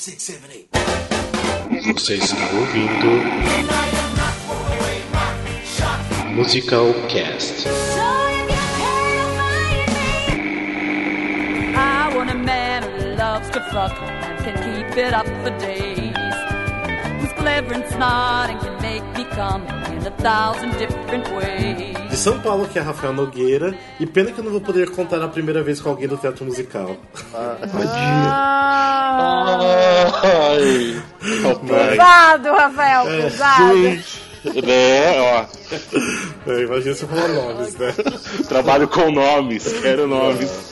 six, seven, eight. Você está ouvindo Musical Cast. I want a man who loves to fuck and can keep it up for days. Who's clever and smart and can make me come in a thousand different ways. De São Paulo, que é Rafael Nogueira. E pena que eu não vou poder contar a primeira vez com alguém do teatro musical. Ai, papai. Pesado, Rafael, É, pesado. É, ó. É, imagina se eu falar nomes, né? Trabalho com nomes, quero nomes.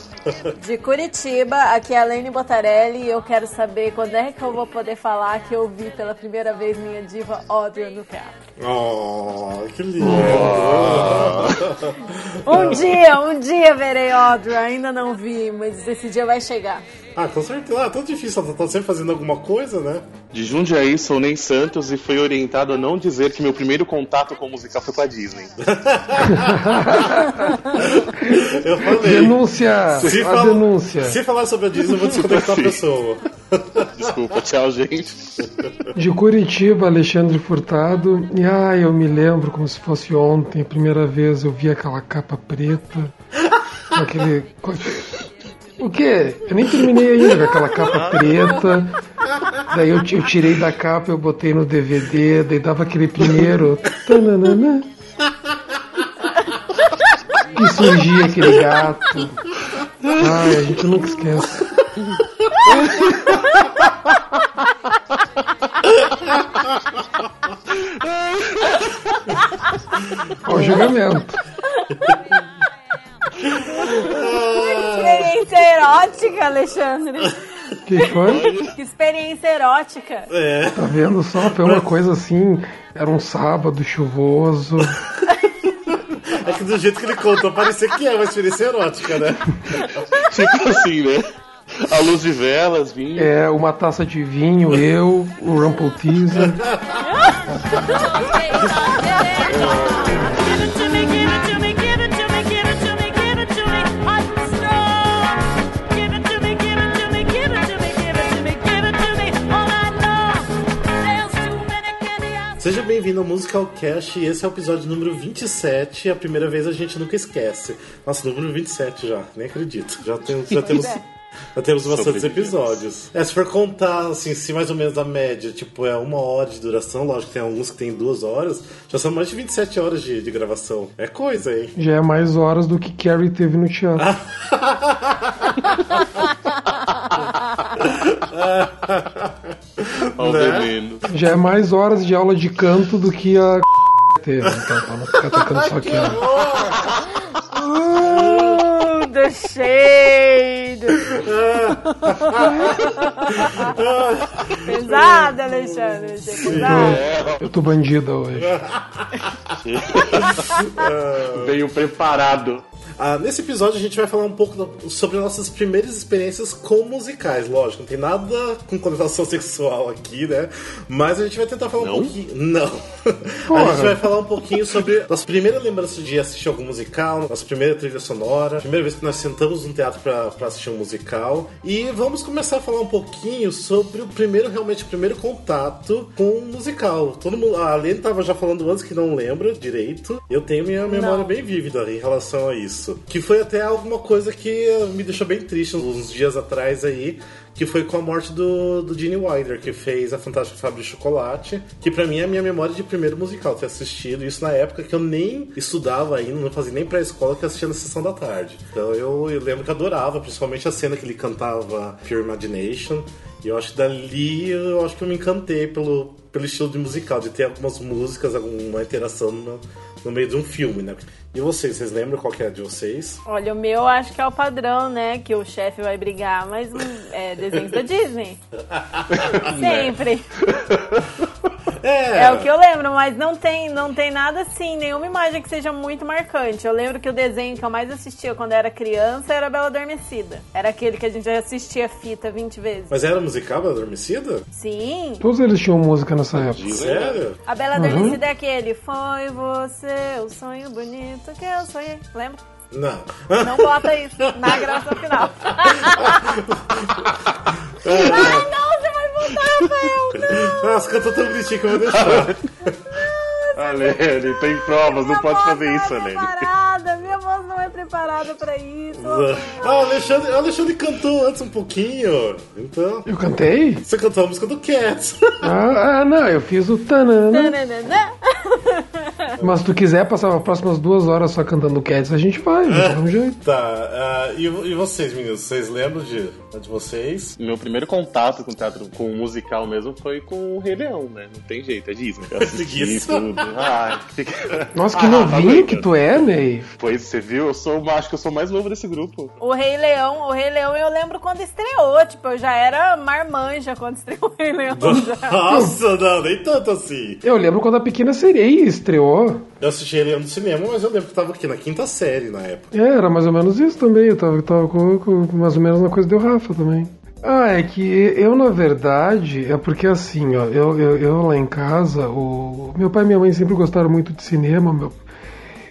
De Curitiba, aqui é a Lene Botarelli e eu quero saber quando é que eu vou poder falar que eu vi pela primeira vez minha diva Audrey no teatro. Oh, que lindo! Um dia, um dia verei Audrey, ainda não vi, mas esse dia vai chegar. Ah, com certeza. Ah, tão difícil, ela tá sempre fazendo alguma coisa, né? De Jundiaí, sou nem Santos e fui orientado a não dizer que meu primeiro contato com musical foi com a Disney. Eu falei. Denúncia! Se, a fala- denúncia. se falar sobre a Disney, eu vou desconectar a Sim. pessoa. Desculpa, tchau, gente. De Curitiba, Alexandre Furtado. E ah, eu me lembro como se fosse ontem, a primeira vez eu vi aquela capa preta. Com aquele. com aquele- O quê? Eu nem terminei ainda com aquela capa preta. Daí eu, eu tirei da capa, eu botei no DVD, daí dava aquele primeiro. tananana. E surgia aquele gato. Ai, a gente nunca esquece. Olha o julgamento. Experiência erótica, Alexandre. Que foi? Que experiência erótica. Tá vendo só? Foi uma coisa assim. Era um sábado chuvoso. É que do jeito que ele contou, parecia que é uma experiência erótica, né? Tipo assim, né? A luz de velas, vinho. É, uma taça de vinho, eu, o Rumple bem-vindo ao Musical Cast e esse é o episódio número 27. A primeira vez a gente nunca esquece. Nossa, número 27 já, nem acredito. Já temos, já temos, já temos bastantes Sobrevivemos. episódios. É, se for contar, assim, se mais ou menos a média, tipo, é uma hora de duração, lógico que tem alguns que tem duas horas, já são mais de 27 horas de, de gravação. É coisa, hein? Já é mais horas do que Carrie teve no teatro. Ao Né? veneno. Já é mais horas de aula de canto do que a teve. Então, pra não ficar tocando só aqui. ó. Uh, the shade. Pesado, Alexandre. achei Pesado. Eu tô bandida hoje. Veio preparado. Ah, nesse episódio a gente vai falar um pouco sobre nossas primeiras experiências com musicais, lógico, não tem nada com conotação sexual aqui, né? Mas a gente vai tentar falar um pouquinho. Não! A Porra. gente vai falar um pouquinho sobre nossa primeira lembrança de assistir algum musical, nossa primeira trilha sonora, primeira vez que nós sentamos num teatro pra, pra assistir um musical. E vamos começar a falar um pouquinho sobre o primeiro, realmente, o primeiro contato com um musical. Todo mundo, a Lene tava já falando antes que não lembra direito. Eu tenho minha memória Não. bem vívida em relação a isso. Que foi até alguma coisa que me deixou bem triste uns dias atrás aí. Que foi com a morte do, do Gene Wilder, que fez A Fantástica Fábrica de Chocolate. Que pra mim é a minha memória de primeiro musical, ter assistido. Isso na época que eu nem estudava ainda, não fazia nem pré-escola, que eu assistia na sessão da tarde. Então eu, eu lembro que adorava, principalmente a cena que ele cantava Pure Imagination. E eu acho que dali eu acho que eu me encantei pelo, pelo estilo de musical, de ter algumas músicas, alguma interação no, no meio de um filme, né? E vocês, vocês lembram qual que é a de vocês? Olha, o meu acho que é o padrão, né? Que o chefe vai brigar, mas hum, é desenho da Disney. Sempre. É, É o que eu lembro, mas não tem, não tem nada assim, nenhuma imagem que seja muito marcante. Eu lembro que o desenho que eu mais assistia quando era criança era Bela Adormecida. Era aquele que a gente já assistia fita 20 vezes. Mas era musical da Adormecida? Sim. Todos eles tinham música nessa época. Sério? A Bela Adormecida é aquele. Foi você o sonho bonito que eu sonhei. Lembra? Não. Não bota isso na gravação final. Ai, não, Rafael, não! Nossa, cantou tão bonitinhas que eu vou deixar. Alene, tem provas, não pode fazer isso, Alene preparada, minha voz não é preparada pra isso. Ah, o Alexandre, o Alexandre cantou antes um pouquinho. Então. Eu cantei? Você cantou a música do Cats. Ah, ah, não, eu fiz o tanana. Tananana. Mas se tu quiser passar as próximas duas horas só cantando Cats, a gente vai, vai dar um jeito. tá, ah, e, e vocês, meninos? Vocês lembram de, de vocês? Meu primeiro contato com teatro, com musical mesmo, foi com o Rei Leão, né? Não tem jeito, é Disney. Eu assisti Isso. tudo. Ai, fica... Nossa, que Ah, novinho tá que tu é, Ney. Pois, você viu? Eu sou, acho que eu sou o mais novo desse grupo. O Rei Leão, o Rei Leão eu lembro quando estreou, tipo, eu já era marmanja quando estreou o Rei Leão. Nossa, não, nem tanto assim. Eu lembro quando a Pequena Sereia estreou. Eu assisti ele no cinema, mas eu lembro que tava aqui na quinta série na época. É, era mais ou menos isso também. Eu tava, eu tava com, com mais ou menos na coisa do Rafa também. Ah, é que eu, na verdade, é porque assim, ó, eu, eu, eu lá em casa, o meu pai e minha mãe sempre gostaram muito de cinema, meu,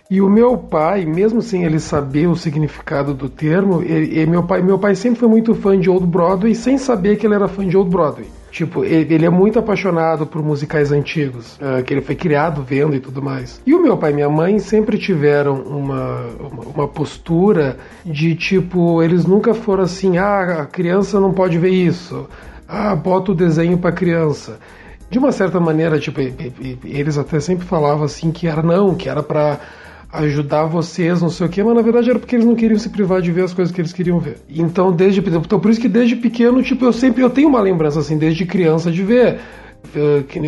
e o meu pai, mesmo sem ele saber o significado do termo, ele, meu, pai, meu pai sempre foi muito fã de Old Broadway, sem saber que ele era fã de Old Broadway. Tipo, ele, é muito apaixonado por musicais antigos, ah, que ele foi criado vendo e tudo mais. E o meu pai e minha mãe sempre tiveram uma, uma, uma postura de tipo, eles nunca foram assim, ah, a criança não pode ver isso, ah, bota o desenho pra criança de uma certa maneira, tipo, eles até sempre falavam assim que era não, que era pra ajudar vocês, não sei o quê, mas na verdade era porque eles não queriam se privar de ver as coisas que eles queriam ver. Então, desde então por isso que desde pequeno, tipo, eu sempre eu tenho uma lembrança assim, desde criança de ver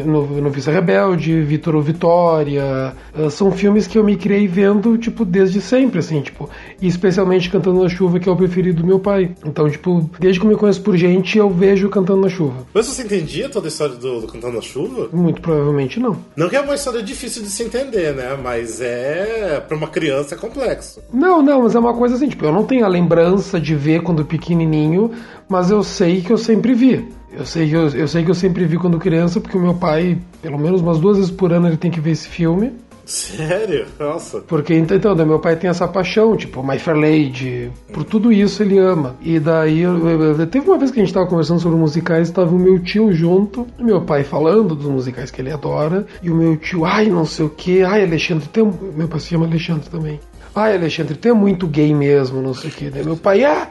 no, no Vista Rebelde, Vitor ou Vitória, eh, são filmes que eu me criei vendo, tipo, desde sempre, assim, tipo, e especialmente Cantando na Chuva, que é o preferido do meu pai. Então, tipo, desde que eu me conheço por gente, eu vejo Cantando na Chuva. Mas você entendia toda a história do, do Cantando na Chuva? Muito provavelmente não. Não que é uma história difícil de se entender, né? Mas é. Pra uma criança é complexo. Não, não, mas é uma coisa assim, tipo, eu não tenho a lembrança de ver quando pequenininho, mas eu sei que eu sempre vi. Eu sei, que eu, eu sei que eu sempre vi quando criança, porque o meu pai, pelo menos umas duas vezes por ano, ele tem que ver esse filme. Sério? Nossa. Porque, então, então, meu pai tem essa paixão, tipo, My Fair Lady, por tudo isso ele ama. E daí, eu- eu- eu- teve uma vez que a gente tava conversando sobre musicais, tava o meu tio junto, meu pai falando dos musicais que ele adora, e o meu tio, ai, não sei o que, ai, Alexandre, tem... um-" meu pai se chama Alexandre também. Ai, Alexandre, é muito gay mesmo, não sei o que. Daí meu pai, ah,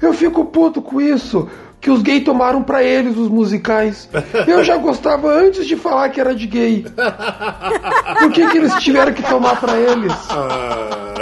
eu fico puto com isso. Que os gays tomaram pra eles os musicais. Eu já gostava antes de falar que era de gay. Por que, que eles tiveram que tomar pra eles? Ah,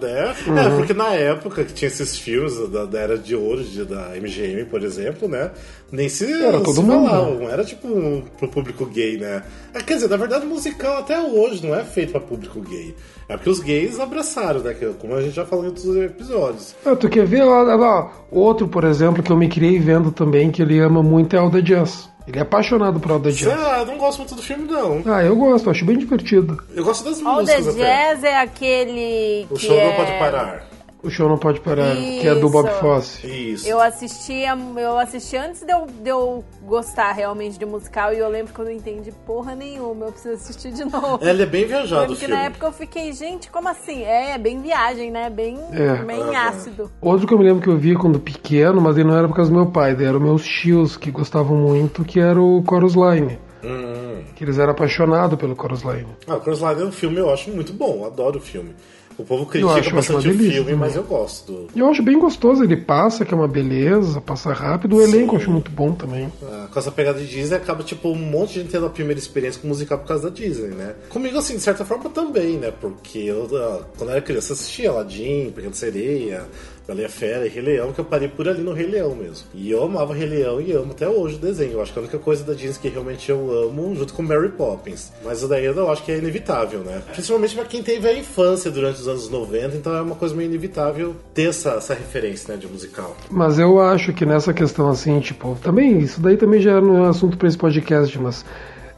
né? Uhum. É, porque na época que tinha esses filmes da, da Era de Ouro de- da MGM, por exemplo, né? Nem se, Era todo se mundo. falavam, não era tipo um, pro público gay, né? É, quer dizer, na verdade o musical até hoje não é feito pra público gay. É porque os gays abraçaram, né? Como a gente já falou em outros episódios. Ah, tu quer ver? Ó, ó, outro, por exemplo, que eu me criei vendo também, que ele ama muito é Alda Jazz. Ele é apaixonado por Alda Jazz. Ah, eu não gosto muito do filme, não. Ah, eu gosto, acho bem divertido. Eu gosto das All músicas até. Jazz é aquele O que show é... não pode parar. O show não pode parar, que é do Bob Isso. Fosse. Isso. Eu assistia, eu assisti antes de eu, de eu gostar realmente de musical e eu lembro que eu não entendi porra nenhuma, eu preciso assistir de novo. Ele é bem Eu viajado o lembro que filme. na época eu fiquei, gente, como assim? É, é bem viagem, né? Bem, É. bem ácido. Outro que eu me lembro que eu via quando pequeno, mas ele não era por causa do meu pai, eram meus tios que gostavam muito, que era o Chorus Line. Hum. Que eles eram apaixonados pelo Chorus Line. Ah, o Cross Line é um filme eu acho muito bom, eu adoro o filme. O povo critica bastante o delícia filme, também. mas eu gosto. do- Eu acho bem gostoso, ele passa, que é uma beleza, passa rápido. O elenco eu acho muito bom também. Ah, com essa pegada de Disney, acaba, tipo, um monte de gente tendo a primeira experiência com musical por causa da Disney, né? Comigo, assim, de certa forma também, né? Porque eu, ah, quando eu era criança, assistia Aladdin, Pequena Sereia, Bela e a Fera e Rei Leão, que eu parei por ali no Rei Leão mesmo. E eu amava Rei Leão e amo até hoje o desenho. Eu acho que a única coisa da Disney que realmente eu amo, junto com Mary Poppins. Mas daí eu acho que é inevitável, né? Principalmente pra quem teve a infância durante os anos 90, então é uma coisa meio inevitável ter essa, essa referência, né, de musical. Mas eu acho que nessa questão assim, tipo, também, isso daí também já não é assunto para esse podcast, mas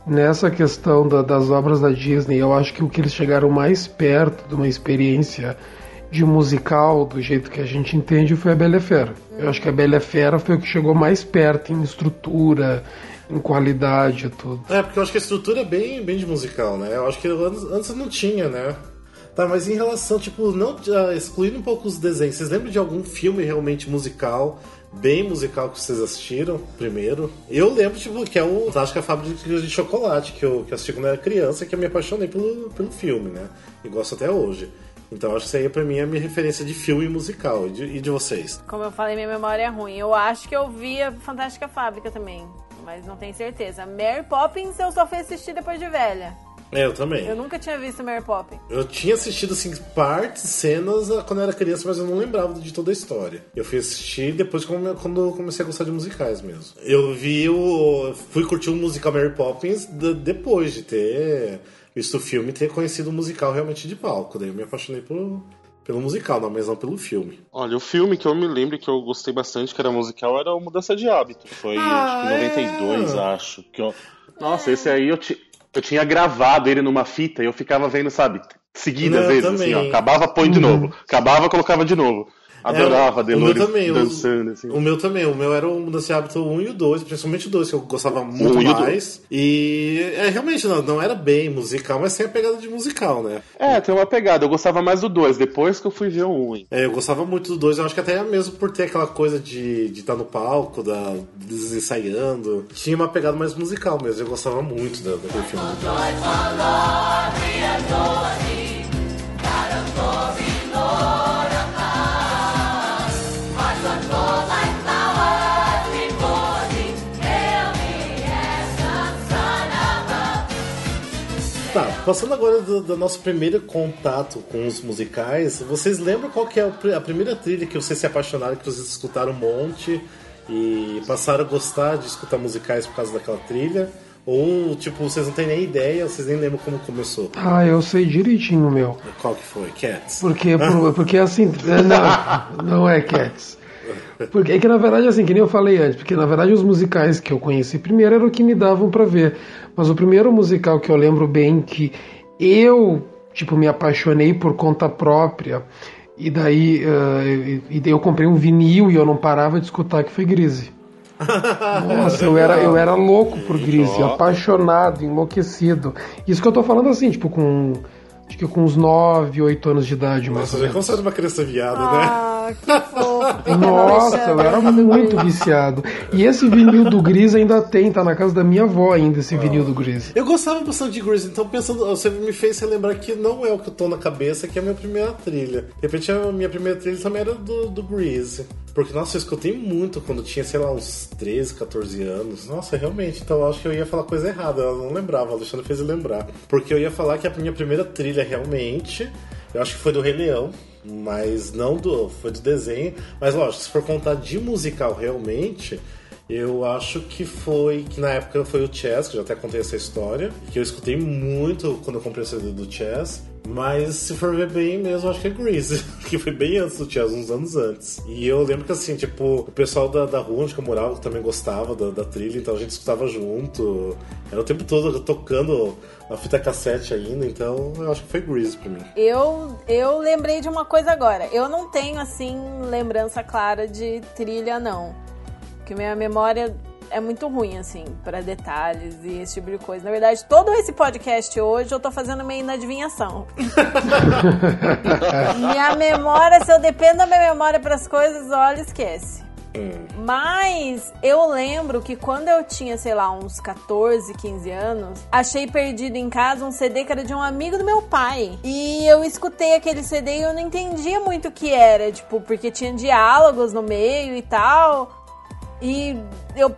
nessa questão da- das obras da Disney, eu acho que o que eles chegaram mais perto de uma experiência de musical, do jeito que a gente entende, foi a Bela e a Fera. Eu acho que a Bela e a Fera foi o que chegou mais perto em estrutura, em qualidade e tudo. É, porque eu acho que a estrutura é bem, bem de musical, né? Eu acho que antes, antes não tinha, né? Tá, mas em relação, tipo, não ah, excluindo um pouco os desenhos, vocês lembram de algum filme realmente musical bem musical que vocês assistiram primeiro. Eu lembro, tipo, que é o Fantástica Fábrica de Chocolate, que eu, que eu assisti quando era criança que eu me apaixonei pelo, pelo filme, né? E gosto até hoje. Então acho que isso aí pra mim é a minha referência de filme musical. E de, e de vocês? Como eu falei, minha memória é ruim. Eu acho que eu vi a Fantástica Fábrica também, mas não tenho certeza. Mary Poppins eu só fui assistir depois de velha. É, eu também. Eu nunca tinha visto Mary Poppins. Eu tinha assistido assim partes, cenas ah, quando eu era criança, mas eu não lembrava de toda a história. Eu fui assistir depois quando comecei a gostar de musicais mesmo. Eu vi o. fui curtir o musical Mary Poppins de- depois de ter visto o filme e ter conhecido o musical realmente de palco. Daí eu me apaixonei por, pelo musical, não, mas não pelo filme. Olha, o filme que eu me lembro que eu gostei bastante, que era musical, era o Mudança de Hábito. Foi Ah, acho que em 92, é. acho. Que eu... Nossa, esse aí eu, ti- eu tinha gravado ele numa fita e eu ficava vendo, sabe, seguidas vezes, também. Uhum. assim, ó. Acabava, põe de novo. Acabava, colocava de novo. Adorava É, dançando, assim. O meu também, o meu era o Mudança de Hábito 1 e o 2, principalmente o 2, que eu gostava muito Um e mais. E é, realmente não, não era bem musical, mas sem a pegada de musical, né? É, tem uma pegada. Eu gostava mais do 2, depois que eu fui ver o 1. hein. É, eu gostava muito do 2, eu acho que até mesmo por ter aquela coisa de estar de tá no palco, da, deles ensaiando. Tinha uma pegada mais musical mesmo, eu gostava muito da, daquele filme. Passando agora do, do nosso primeiro contato com os musicais, vocês lembram qual que é a primeira trilha que vocês se apaixonaram, que vocês escutaram um monte e passaram a gostar de escutar musicais por causa daquela trilha? Ou, tipo, vocês não têm nem ideia, vocês nem lembram como começou? Ah, eu sei direitinho, meu. Qual que foi? Cats? Porque, por- porque assim. Não, não é Cats. Porque é que na verdade, assim, que nem eu falei antes, porque na verdade os musicais que eu conheci primeiro eram o que me davam pra ver. Mas o primeiro musical que eu lembro bem que eu, tipo, me apaixonei por conta própria, e daí, eh, e daí eu comprei um vinil e eu não parava de escutar, que foi Grise. Nossa, eu era, eu era louco por Grise, apaixonado, enlouquecido. Isso que eu tô falando assim, tipo, com. Acho que com uns 9, 8 anos de idade, mais Nossa, ou já considera uma criança viada, né? Ah, que fofo. Nossa, eu era muito viciado. E esse vinil do Gris ainda tem, tá na casa da minha avó ainda, esse vinil do Gris. Eu gostava bastante de Grease, então pensando, você me fez relembrar que não é o que eu tô na cabeça, que é a minha primeira trilha. De repente a minha primeira trilha também era do, do Grease. Porque, nossa, eu escutei muito quando tinha, sei lá, uns 13, 14 anos. Nossa, realmente, então eu acho que eu ia falar coisa errada, eu não lembrava, o Alexandre fez eu lembrar. Porque eu ia falar que a minha primeira trilha realmente, eu acho que foi do Rei Leão. Mas não do. Foi do desenho. Mas lógico, se for contar de musical realmente, eu acho que foi. Que na época foi o Chess, que já até contei essa história. Que eu escutei muito quando eu comprei o CD do Chess. Mas se for ver bem mesmo, acho que é Grease. Que foi bem antes do Chess, uns anos antes. E eu lembro que assim, tipo, o pessoal da, da rua onde eu morava também gostava da, da trilha, então a gente escutava junto. Era o tempo todo tocando a fita cassete ainda, então eu acho que foi Grease pra mim. Eu, eu lembrei de uma coisa agora. Eu não tenho, assim, lembrança clara de trilha, não. Porque minha memória é muito ruim, assim, pra detalhes e esse tipo de coisa. Na verdade, todo esse podcast hoje eu tô fazendo meio na adivinhação. minha memória, se eu dependo da minha memória pras coisas, olha, esquece. Mas eu lembro que quando eu tinha, sei lá, uns 14, 15 anos, achei perdido em casa um CD que era de um amigo do meu pai. E eu escutei aquele CD e eu não entendia muito o que era, tipo, porque tinha diálogos no meio e tal. E eu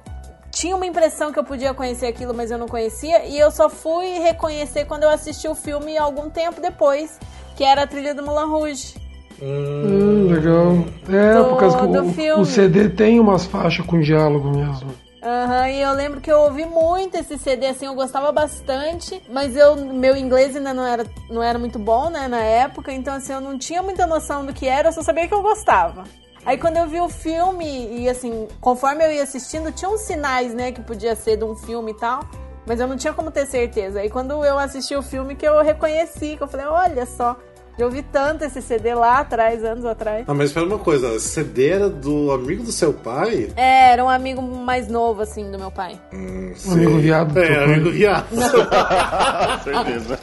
tinha uma impressão que eu podia conhecer aquilo, mas eu não conhecia. E eu só fui reconhecer quando eu assisti o filme algum tempo depois, que era a trilha do Mulan Rouge. Hum, legal. É, Do- por causa que do o, filme. o CD tem umas faixas com diálogo mesmo. Aham, e eu lembro que eu ouvi muito esse CD, assim, eu gostava bastante, mas eu, meu inglês ainda não era, não era muito bom, né, na época, então, assim, eu não tinha muita noção do que era, eu só sabia que eu gostava. Aí quando eu vi o filme, e assim, conforme eu ia assistindo, tinha uns sinais, né, que podia ser de um filme e tal, mas eu não tinha como ter certeza. Aí quando eu assisti o filme que eu reconheci, que eu falei, olha só, eu ouvi tanto esse CD lá atrás, anos atrás. Ah, mas espera uma coisa, esse CD era do amigo do seu pai? É, era um amigo mais novo, assim, do meu pai. Hum, Um amigo viado É, amigo viado. Com certeza.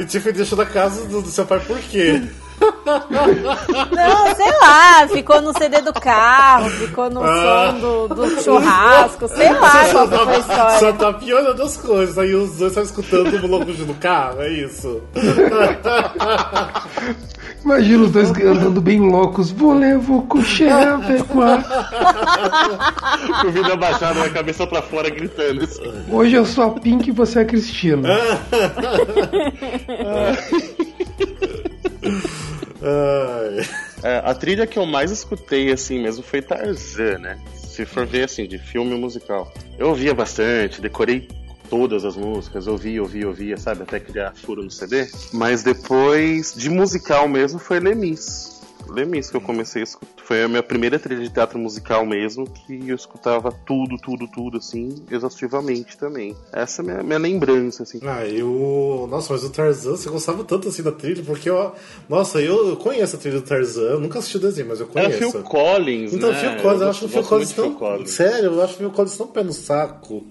e te foi deixou da casa do, do seu pai por quê? Não, sei lá, ficou no CD do carro, ficou no som do, do churrasco, sei lá qual que foi a Só história. tá piorando as coisas, aí os dois estão escutando o louco no carro, é isso. Imagina os dois andando bem loucos. Vou levar o coxé, pecuar. Com o vidro abaixado, a cabeça pra fora, gritando. assim. Hoje eu sou a Pink e você é a Cristina. É, a trilha que eu mais escutei, assim mesmo, foi Tarzan, né? Se for ver, assim, de filme musical. Eu ouvia bastante, decorei todas as músicas, ouvi, ouvi, ouvia, sabe? Até criar furo no CD. Mas depois, de musical mesmo, foi Lemis. Lemis que eu comecei a escutar. Foi a minha primeira trilha de teatro musical mesmo, que eu escutava tudo, tudo, tudo, assim, exaustivamente também. Essa é a minha, minha lembrança, assim. Ah, eu. Nossa, mas o Tarzan, você gostava tanto assim da trilha, porque eu. Nossa, eu, eu conheço a trilha do Tarzan, eu nunca assisti o desenho, mas eu Era conheço. Phil Collins, Então, né? Phil Collins, eu acho que o Phil Collins tão. Phil Collins. Sério, eu acho que o Phil Collins tão pé no saco.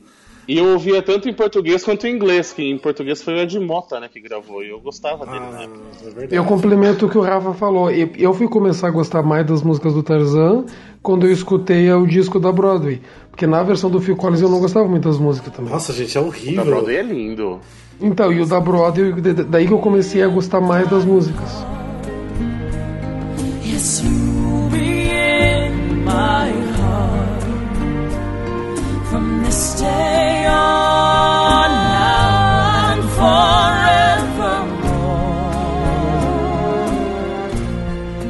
E eu ouvia tanto em português quanto em inglês, que em português foi o Ed Mota, né, que gravou, e eu gostava dele, Ah, né? é verdade. Eu complemento o que o Rafa falou. Eu eu fui começar a gostar mais das músicas do Tarzan quando eu escutei o disco da Broadway. Porque na versão do Phil Collins eu não gostava muito das músicas também. Nossa, gente, é Da horrível. Broadway é lindo. Então, e o da Broadway, da- daí que eu comecei a gostar mais das músicas. Yes, you'll be in my from this day on now and forevermore.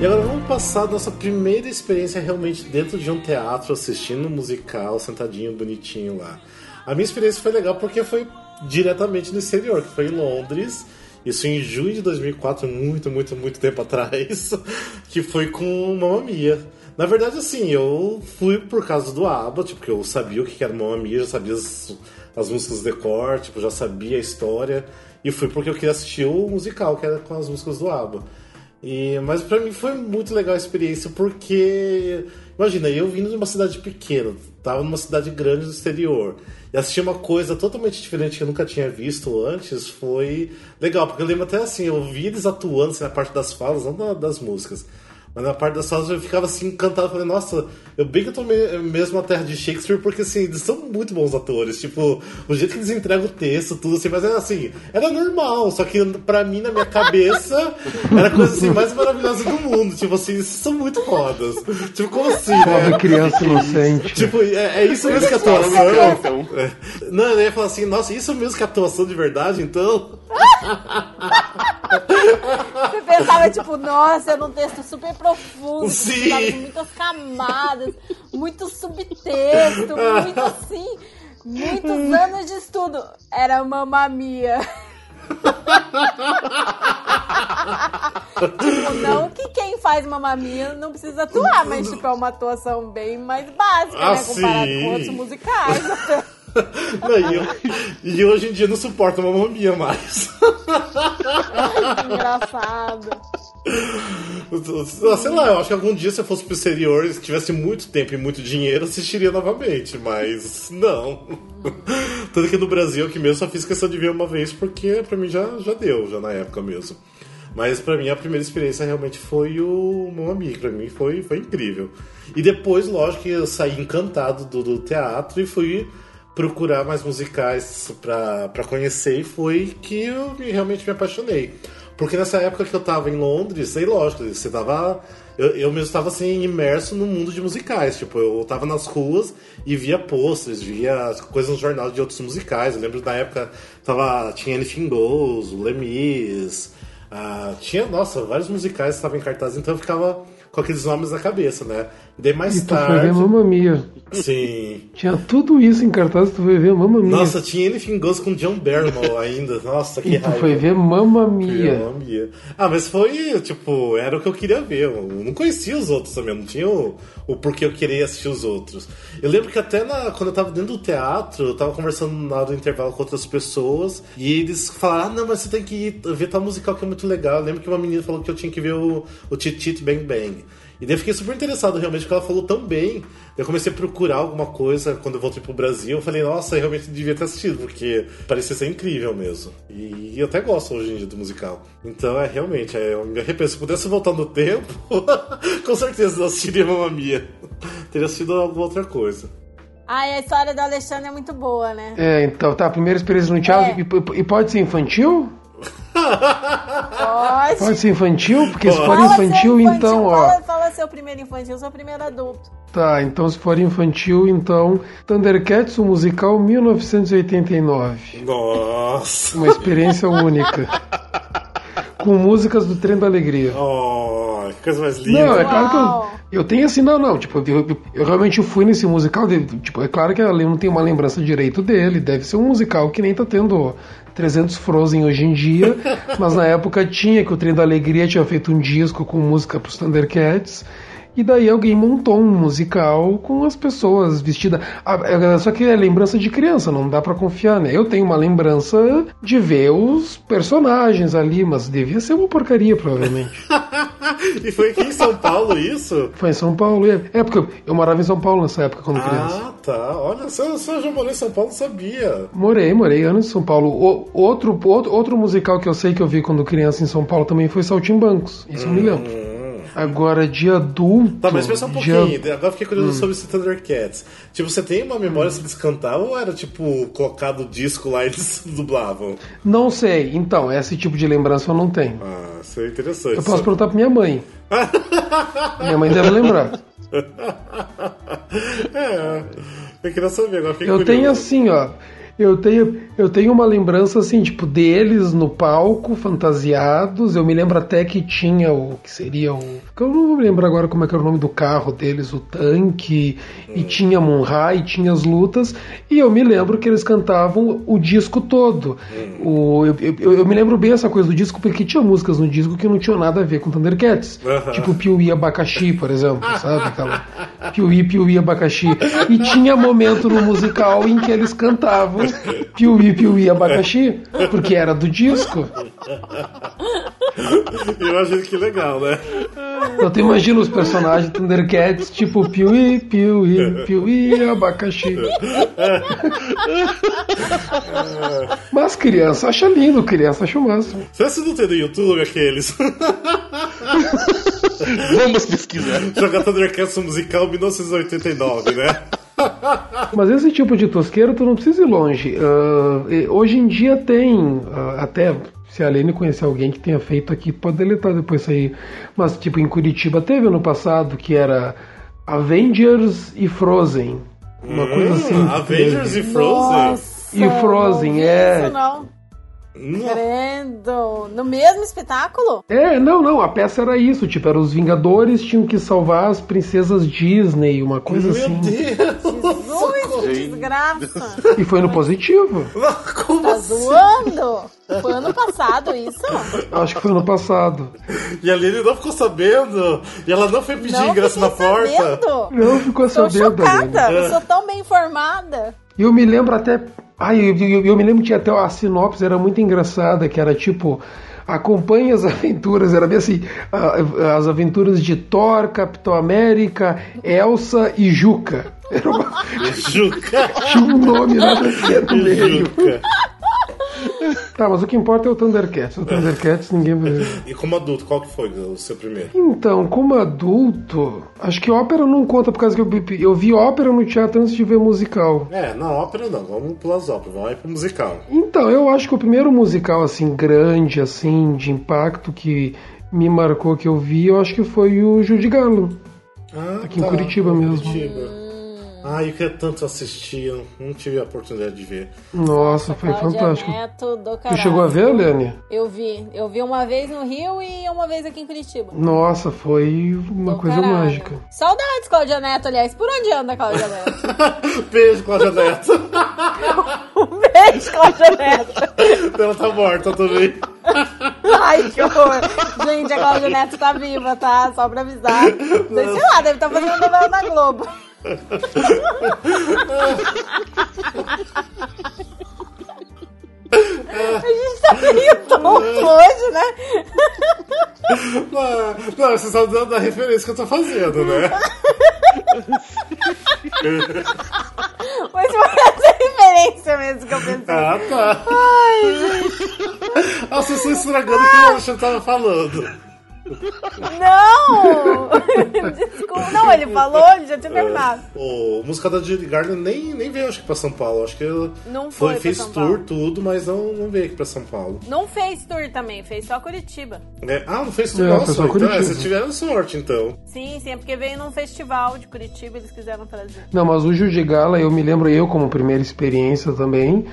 E agora vamos passar nossa primeira experiência realmente dentro de um teatro, assistindo um musical, sentadinho, bonitinho lá. A minha experiência foi legal porque foi diretamente no exterior, que foi em Londres. Isso em junho de 2004, muito, muito, muito tempo atrás, que foi com Mamma Mia. Na verdade, assim, eu fui por causa do ABBA, tipo, porque eu sabia o que era Mamma Mia, já sabia as, as músicas de cor, tipo, já sabia a história. E fui porque eu queria assistir o musical, que era com as músicas do ABBA. E, mas pra mim foi muito legal a experiência porque, imagina, eu vindo de uma cidade pequena, tava numa cidade grande do exterior, e assistir uma coisa totalmente diferente que eu nunca tinha visto antes foi legal, porque eu lembro até assim, eu vi eles atuando assim, na parte das falas, não da- das músicas. Mas na parte das falas eu ficava assim encantado, falei, nossa, eu bem que eu tô me- mesmo na terra de Shakespeare, porque assim, eles são muito bons atores, tipo, o jeito que eles entregam o texto, tudo assim, mas era assim, era normal, só que pra mim, na minha cabeça, era a coisa assim mais maravilhosa do mundo, tipo assim, eles são muito fodas. Tipo, como assim, Pobre né? criança inocente. Tipo, é, é isso mesmo que é Fala, atuação? então. É. Não, eu ia falar assim, nossa, isso mesmo que é atuação de verdade, então? Você pensava, tipo, nossa, era um texto super profundo, de muitas camadas, muito subtexto, muito assim, muitos anos de estudo. Era Mamma Mia. tipo, não que quem faz Mamma Mia não precisa atuar, mas tipo, é uma atuação bem mais básica, Ah, né? Comparado sim. com outros musicais. Não, e, eu- e hoje em dia não suporto uma mamia mais. Engraçado. Ah, Sei lá, eu acho que algum dia se eu fosse pro exterior e tivesse muito tempo e muito dinheiro, assistiria novamente, mas não. Tanto que no Brasil aqui mesmo só fiz questão de ver uma vez porque pra mim já, já deu, já na época mesmo. Mas pra mim a primeira experiência realmente foi o Mia, que pra mim foi, foi incrível. E depois, lógico, que eu saí encantado do, do teatro e fui procurar mais musicais pra conhecer e foi que eu me- realmente me apaixonei. Porque nessa época que eu tava em Londres, aí lógico, você tava. Eu, eu mesmo estava assim, imerso no mundo de musicais. Tipo, eu tava nas ruas e via posters, via coisas nos jornais de outros musicais. Eu lembro da época tava, tinha Anything Goes, Lemis, ah, tinha, nossa, vários musicais que estavam em cartaz, então eu ficava com aqueles nomes na cabeça, né? Daí mais E tu foi ver tarde. Mamma Mia. Sim. Tinha tudo isso em cartaz, tu foi ver Mamma Mia. Nossa, tinha Anything Goes com John Barrymore ainda. Nossa, que e tu raiva. foi ver Mamma Mia. não via. Ah, mas foi, tipo, era o que eu queria ver. Eu não conhecia os outros também, não tinha o, o porquê eu queria assistir os outros. Eu lembro que até na- quando eu tava dentro do teatro, eu tava conversando na hora do intervalo com outras pessoas, e eles falaram, ah, não, mas você tem que ir ver tal musical que é muito legal. Eu lembro que uma menina falou que eu tinha que ver o, o Tit Tit Bang Bang. E daí eu fiquei super interessado realmente, porque ela falou tão bem. Eu comecei a procurar alguma coisa quando eu voltei pro Brasil. Eu falei, nossa, eu realmente devia ter assistido, porque parecia ser incrível mesmo. E eu até gosto hoje em dia do musical. Então é realmente, é, eu me arrependo. Se pudesse voltar no tempo, com certeza não assistiria Mamma Mia. Teria sido alguma outra coisa. Ai, a história do Alexandre é muito boa, né? É, então, tá, primeira experiência no teatro. É. E, e pode ser infantil? Pode. Pode ser infantil? Porque se for seu infantil, então, ó. Fala seu primeiro infantil, seu primeiro adulto. Tá, então se for infantil, então. Thundercats, o musical 1989. Nossa! Uma experiência única. Com músicas do Trem da Alegria. Oh, que coisa mais linda. Não, é claro que eu, eu tenho assim, não, não. Tipo, eu, eu- eu realmente fui nesse musical. de- tipo, é claro que eu não tenho uma lembrança direito dele. Deve ser um musical que nem tá tendo 300 Frozen hoje em dia. mas na época tinha, que o Trem da Alegria tinha feito um disco com música pros Thundercats. E daí alguém montou um musical com as pessoas vestidas. Ah, é- Só que é lembrança de criança, não dá pra confiar, né? Eu tenho uma lembrança de ver os personagens ali, mas devia ser uma porcaria, provavelmente. e foi aqui em São Paulo isso? Foi em São Paulo. É, é porque eu, morava em São Paulo nessa época quando criança. Ah, tá. Olha, se eu, se eu já morei em São Paulo, sabia. Morei, morei anos em São Paulo. O- outro, outro, outro musical que eu sei que eu vi quando criança em São Paulo também foi Saltimbancos. Isso eu me lembro. Agora, de adulto. Tá, mas pensa um pouquinho. ad- Agora fiquei curioso sobre esse Thundercats. Tipo, você tem uma memória se eles cantavam ou era, tipo, colocado o disco lá e eles dublavam? Não sei. Então, esse tipo de lembrança eu não tenho. Ah, isso é interessante. Eu posso perguntar pra minha mãe. minha mãe deve lembrar. É, eu queria saber, agora fiquei Eu curioso. tenho assim, ó. Eu tenho, eu tenho uma lembrança assim, tipo, deles no palco, fantasiados. Eu me lembro até que tinha o que seria o. Eu não vou me lembrar agora como é que era o nome do carro deles, o tanque, e tinha Monra, e tinha as lutas. E eu me lembro que eles cantavam o disco todo. O, eu, eu, eu me lembro bem essa coisa do disco, porque tinha músicas no disco que não tinham nada a ver com Thundercats. Aham. Tipo Piuí Abacaxi, por exemplo, sabe? Aquela Piuí, Piuí Abacaxi. E tinha momento no musical em que eles cantavam Piuí, Piuí Abacaxi, porque era do disco. Eu imagino que legal, né? Então tu imagina os personagens Thundercats, tipo Piuí, Piuí, Piuí Abacaxi. Mas criança acha lindo, criança acha o máximo. Será que não tem no YouTube aqueles? Vamos pesquisar. Jogar Thundercats musical 1989, né? Mas esse tipo de tosqueira tu não precisa ir longe. E hoje em dia tem, ah, até se a Lene conhecer alguém que tenha feito aqui, pode deletar depois isso aí. Mas tipo, em Curitiba teve ano passado que era Avengers e Frozen. Uma coisa assim. Hum, Avengers teve. e Frozen. Nossa, E Frozen, é. Isso, não. Nossa. Credo. No mesmo espetáculo? É, não, não, a peça era isso, tipo, eram os Vingadores tinham que salvar as princesas Disney, uma coisa Meu assim. Deus! Jesus, que desgraça. E foi no positivo. Como Tá assim? zoando? Foi ano passado isso? Acho que foi no passado. E a Lili não ficou sabendo. E ela não foi pedir Não ingresso na porta. sabendo. Não ficou Tô sabendo, chocada. Eu sou tão bem informada. E eu me lembro até. Ai, eu, eu, eu me lembro que tinha até a sinopse, era muito engraçada, que era tipo. Acompanhe as aventuras, era bem assim: as aventuras de Thor, Capitão América, Elsa e Juca. Era uma, Juca. tinha um nome lá no meio. Juca. Tá, mas o que importa é o Thundercats. O Thundercats ninguém vai. E como adulto, qual que foi o seu primeiro? Então, como adulto, acho que ópera não conta por causa que eu, eu vi ópera no teatro antes de ver musical. É, não, ópera não. Vamos pular as óperas. Vamos pro musical. Então, eu acho que o primeiro musical, assim, grande, assim, de impacto que me marcou que eu vi, eu acho que foi o Judy Garland. Ah, Aqui em Curitiba mesmo. Curitiba. Ah, eu queria tanto assistir, eu não tive a oportunidade de ver. Nossa, foi Cláudia fantástico. Neto do Tu chegou a ver, Lene? Eu vi. Eu vi uma vez no Rio e uma vez aqui em Curitiba. Nossa, foi uma Do coisa caralho. mágica. Saudades, Cláudia Neto, aliás. Por onde anda, Cláudia Neto? Beijo, Cláudia Neto. um beijo, Cláudia Neto. Ela tá morta também. Ai, que horror. Gente, a Cláudia Neto tá viva, tá? Só pra avisar. Sei lá, deve estar fazendo novela na Globo. A gente tá meio tonto hoje, né? Ah, Não, vocês estão dando da referência que eu tô fazendo, né? Mas foi essa referência mesmo que eu pensei. Ah, tá. Ah, vocês estão estragando o que o Alexandre tava falando. Não! Desculpa. Não, ele falou, ele já tinha terminado. O música da Judy Garland nem, nem veio, acho que pra São Paulo. Acho que ela Não foi pra fez São tour, Paulo. tudo, mas não, não veio aqui pra São Paulo. Não fez tour também, fez só Curitiba. É, ah, não fez tour, É, nossa, foi só então é, Curitiba. vocês tiveram sorte, então. Sim, sim, é porque veio num festival de Curitiba eles quiseram trazer. Não, mas o Judy Gala, eu me lembro eu como primeira experiência também,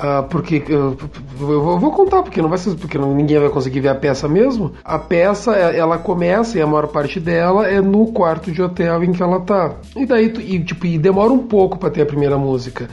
ah, porque eu, eu vou- contar, porque não vai ser, porque não- ninguém vai conseguir ver a peça mesmo. A peça, é- ela começa e a maior parte dela é no quarto de hotel em que ela tá. E daí, e, tipo, e demora um pouco pra ter a primeira música.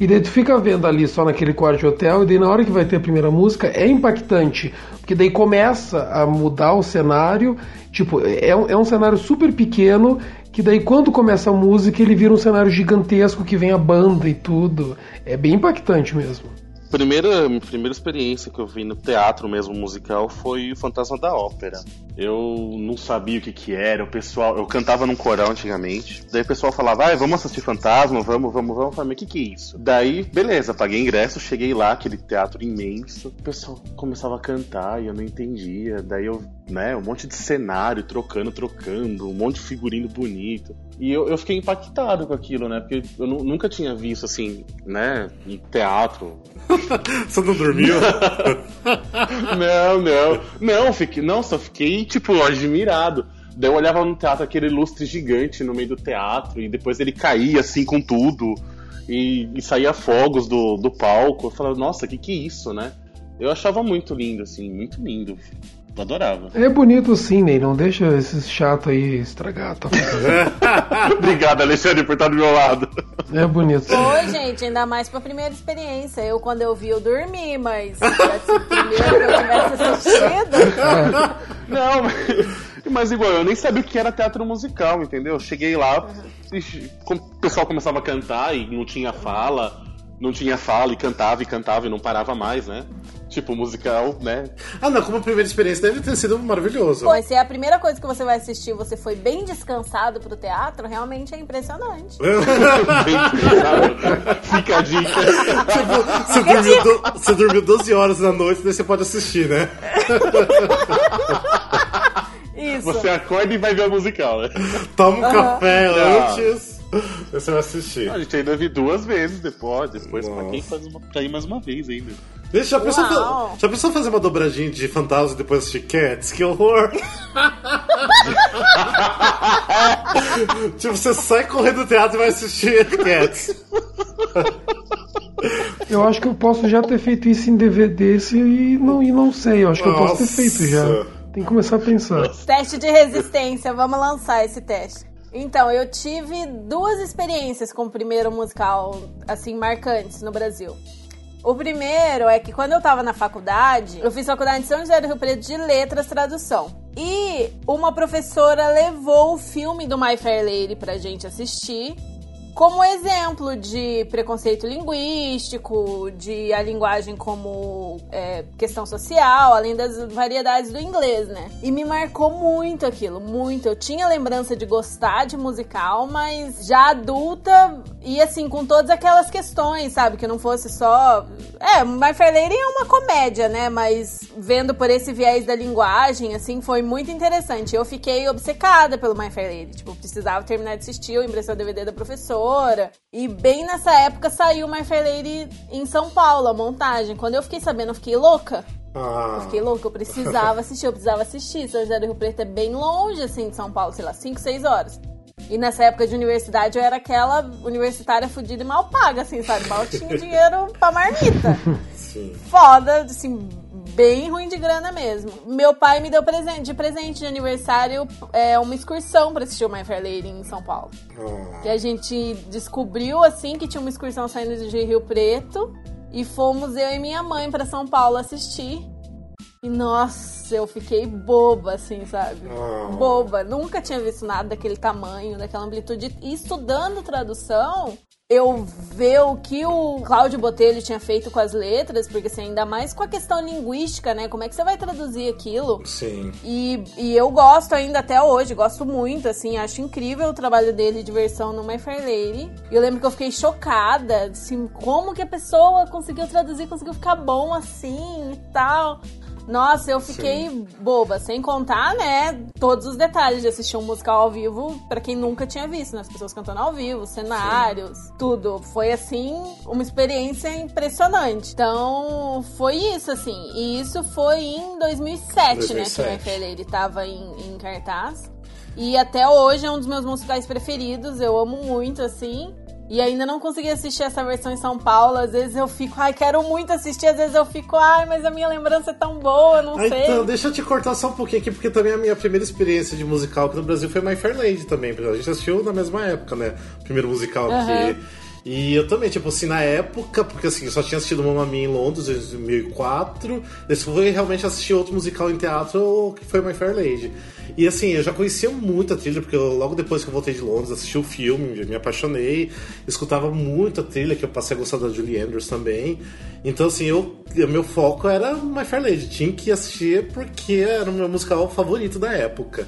E daí tu fica vendo ali só naquele quarto de hotel, e daí na hora que vai ter a primeira música é impactante. Porque daí começa a mudar o cenário. Tipo, é é um cenário super pequeno, que daí quando começa a música ele vira um cenário gigantesco que vem a banda e tudo. É bem impactante mesmo. Primeira, primeira experiência que eu vi no teatro mesmo musical foi o Fantasma da Ópera. Eu não sabia o que que era, o pessoal, eu cantava num coral antigamente. Daí o pessoal falava: "Ah, vamos assistir Fantasma, vamos, vamos, vamos". Eu falei: "Mas o que que é isso?". Daí, beleza, paguei ingresso, cheguei lá, aquele teatro imenso. O pessoal começava a cantar e eu não entendia. Daí eu, né, um monte de cenário trocando, trocando, um monte de figurino bonito. E eu, eu fiquei impactado com aquilo, né? Porque eu nu- nunca tinha visto assim, né, em teatro, Você não dormiu? não, não. Não, fiquei, não, só fiquei, tipo, admirado. Daí eu olhava no teatro aquele lustre gigante no meio do teatro, e depois ele caía assim com tudo, e, e saía fogos do, do palco. Eu falava, nossa, que que é isso, né? Eu achava muito lindo, assim, muito lindo. Eu adorava. É bonito sim, Ney, não deixa esses chato aí estragar. Tá? Obrigado, Alexandre, por estar do meu lado. É bonito. Oi, gente, ainda mais pra primeira experiência. Eu, quando eu vi, eu dormi, mas se primeiro que eu tivesse assistido. Não, mas, mas igual, eu nem sabia o que era teatro musical, entendeu? Eu cheguei lá, e, o pessoal começava a cantar e não tinha fala, não tinha fala, e cantava e cantava e não parava mais, né? Tipo, musical, né? ah, não, como primeira experiência deve ter sido maravilhoso. Pô, se é a primeira coisa que você vai assistir você foi bem descansado pro teatro, realmente é impressionante. Fica a dica. Você dormiu, do- você dormiu 12 horas na noite, daí você pode assistir, né? Isso. Você acorda e vai ver a musical, né? Toma um café Ah. antes, você vai assistir. A gente ainda viu duas vezes depois, depois pra Nossa. quem faz uma, pra ir mais uma vez ainda. Deixa, já pensou, Uau. já pensou fazer uma dobradinha de fantasma e depois assistir Cats? Que horror! tipo, você sai correndo do teatro e vai assistir Cats. Eu acho que eu posso já ter feito isso em DVD se- e não, e não sei. Eu acho que eu posso ter Nossa. feito já. Tem que começar a pensar. Teste de resistência, vamos lançar esse teste. Então, eu tive duas experiências com o primeiro musical, assim, marcantes no Brasil. O primeiro é que quando eu tava na faculdade, eu fiz faculdade em São José do Rio Preto de Letras Tradução. E uma professora levou o filme do My Fair Lady pra gente assistir como exemplo de preconceito linguístico, de a linguagem como é, questão social, além das variedades do inglês, né? E me marcou muito aquilo, muito. Eu tinha lembrança de gostar de musical, mas já adulta e assim, com todas aquelas questões, sabe? Que não fosse só. É, My Fair Lady é uma comédia, né? Mas vendo por esse viés da linguagem, assim, foi muito interessante. Eu fiquei obcecada pelo My Fair Lady. Tipo, precisava terminar de assistir, eu emprestei o DVD da professora. E bem nessa época saiu My Fair Lady em São Paulo, a montagem. Quando eu fiquei sabendo, eu fiquei louca. Eu Ah, fiquei louca, eu precisava assistir, eu precisava assistir. São José do Rio Preto é bem longe, assim, de São Paulo, sei lá, 5, 6 horas. E nessa época de universidade eu era aquela universitária fudida e mal paga, assim, sabe? Mal tinha dinheiro pra marmita. sim. Foda, assim, bem ruim de grana mesmo. Meu pai me deu presente, de presente de aniversário é, uma excursão pra assistir o My Fair Lady em São Paulo. Ah, Que a gente descobriu, assim, que tinha uma excursão saindo de Rio Preto. E fomos eu e minha mãe pra São Paulo assistir. E nossa, eu fiquei boba, assim, sabe? Ah. Boba. Nunca tinha visto nada daquele tamanho, daquela amplitude. E estudando tradução, eu ver o que o Cláudio Botelho tinha feito com as letras, porque assim, ainda mais com a questão linguística, né? Como é que você vai traduzir aquilo? Sim. E, e eu gosto ainda até hoje, gosto muito, assim, acho incrível o trabalho dele de versão no My Fair Lady. E eu lembro que eu fiquei chocada, assim, como que a pessoa conseguiu traduzir, conseguiu ficar bom assim e tal. Nossa, eu fiquei boba, sem contar, né, todos os detalhes de assistir um musical ao vivo, pra quem nunca tinha visto, né, as pessoas cantando ao vivo, cenários, tudo. Foi, assim, uma experiência impressionante. Então, foi isso, assim. E isso foi em 2007, né, que o 2007. Lady tava em, em cartaz. E até hoje é um dos meus musicais preferidos, eu amo muito, assim. E ainda não consegui assistir essa versão em São Paulo. Às vezes eu fico, ai, quero muito assistir. Às vezes eu fico, ai, mas a minha lembrança é tão boa, não Ah, sei. então, deixa eu te cortar só um pouquinho aqui, porque também a minha primeira experiência de musical aqui no Brasil foi My Fair Lady também. porque A gente assistiu na mesma época, né? O primeiro musical Aham. aqui. E eu também, tipo assim, na época, porque assim, eu só tinha assistido Mamma Mia em Londres em 2004. Depois fui realmente assistir outro musical em teatro, que foi My Fair Lady. E assim, eu já conhecia muito a trilha, porque eu, logo depois que eu voltei de Londres, assisti o filme, me apaixonei, escutava muito a trilha, que eu passei a gostar da Julie Andrews também. Então, assim, eu, meu foco era My Fair Lady. Tinha que assistir porque era o meu musical favorito da época.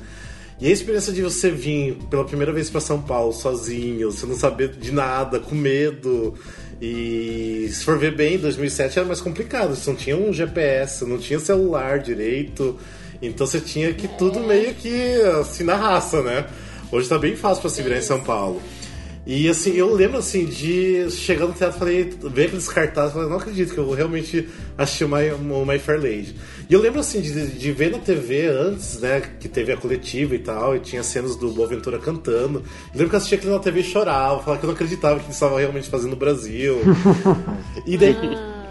E a experiência de você vir pela primeira vez pra São Paulo sozinho, você não saber de nada, com medo. E se for ver bem, 2007 era mais complicado. Você não tinha um GPS, não tinha celular direito. Então você tinha que tudo meio que assim na raça, né? Hoje tá bem fácil pra se virar em São Paulo. E assim, eu lembro assim de chegar no teatro falei, ver aqueles cartazes, falei, não acredito que eu realmente assisti o My, My Fair Lady. E eu lembro assim de, de ver na TV antes, né, que teve a coletiva e tal, e tinha cenas do Boaventura cantando. Eu lembro que eu assistia aquilo na TV e chorava, falava que eu não acreditava que eles estavam realmente fazendo no Brasil. e daí.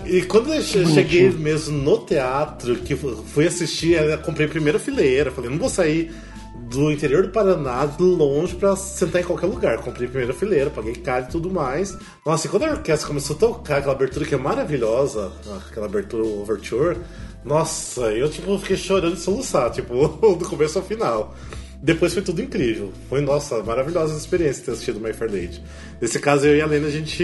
E quando eu che- cheguei mesmo no teatro, que fu- fui assistir, eu comprei primeira fileira, falei, não vou sair do interior do Paraná, de longe, pra sentar em qualquer lugar. Comprei primeira fileira, paguei caro e tudo mais. Nossa, e quando a orquestra começou a tocar aquela abertura que é maravilhosa, aquela abertura overture, nossa, eu tipo fiquei chorando de soluçar, tipo, do começo ao final. Depois foi tudo incrível. Foi, nossa, maravilhosa experiência ter assistido My Fair Lady. Nesse caso, eu e a Lena, a gente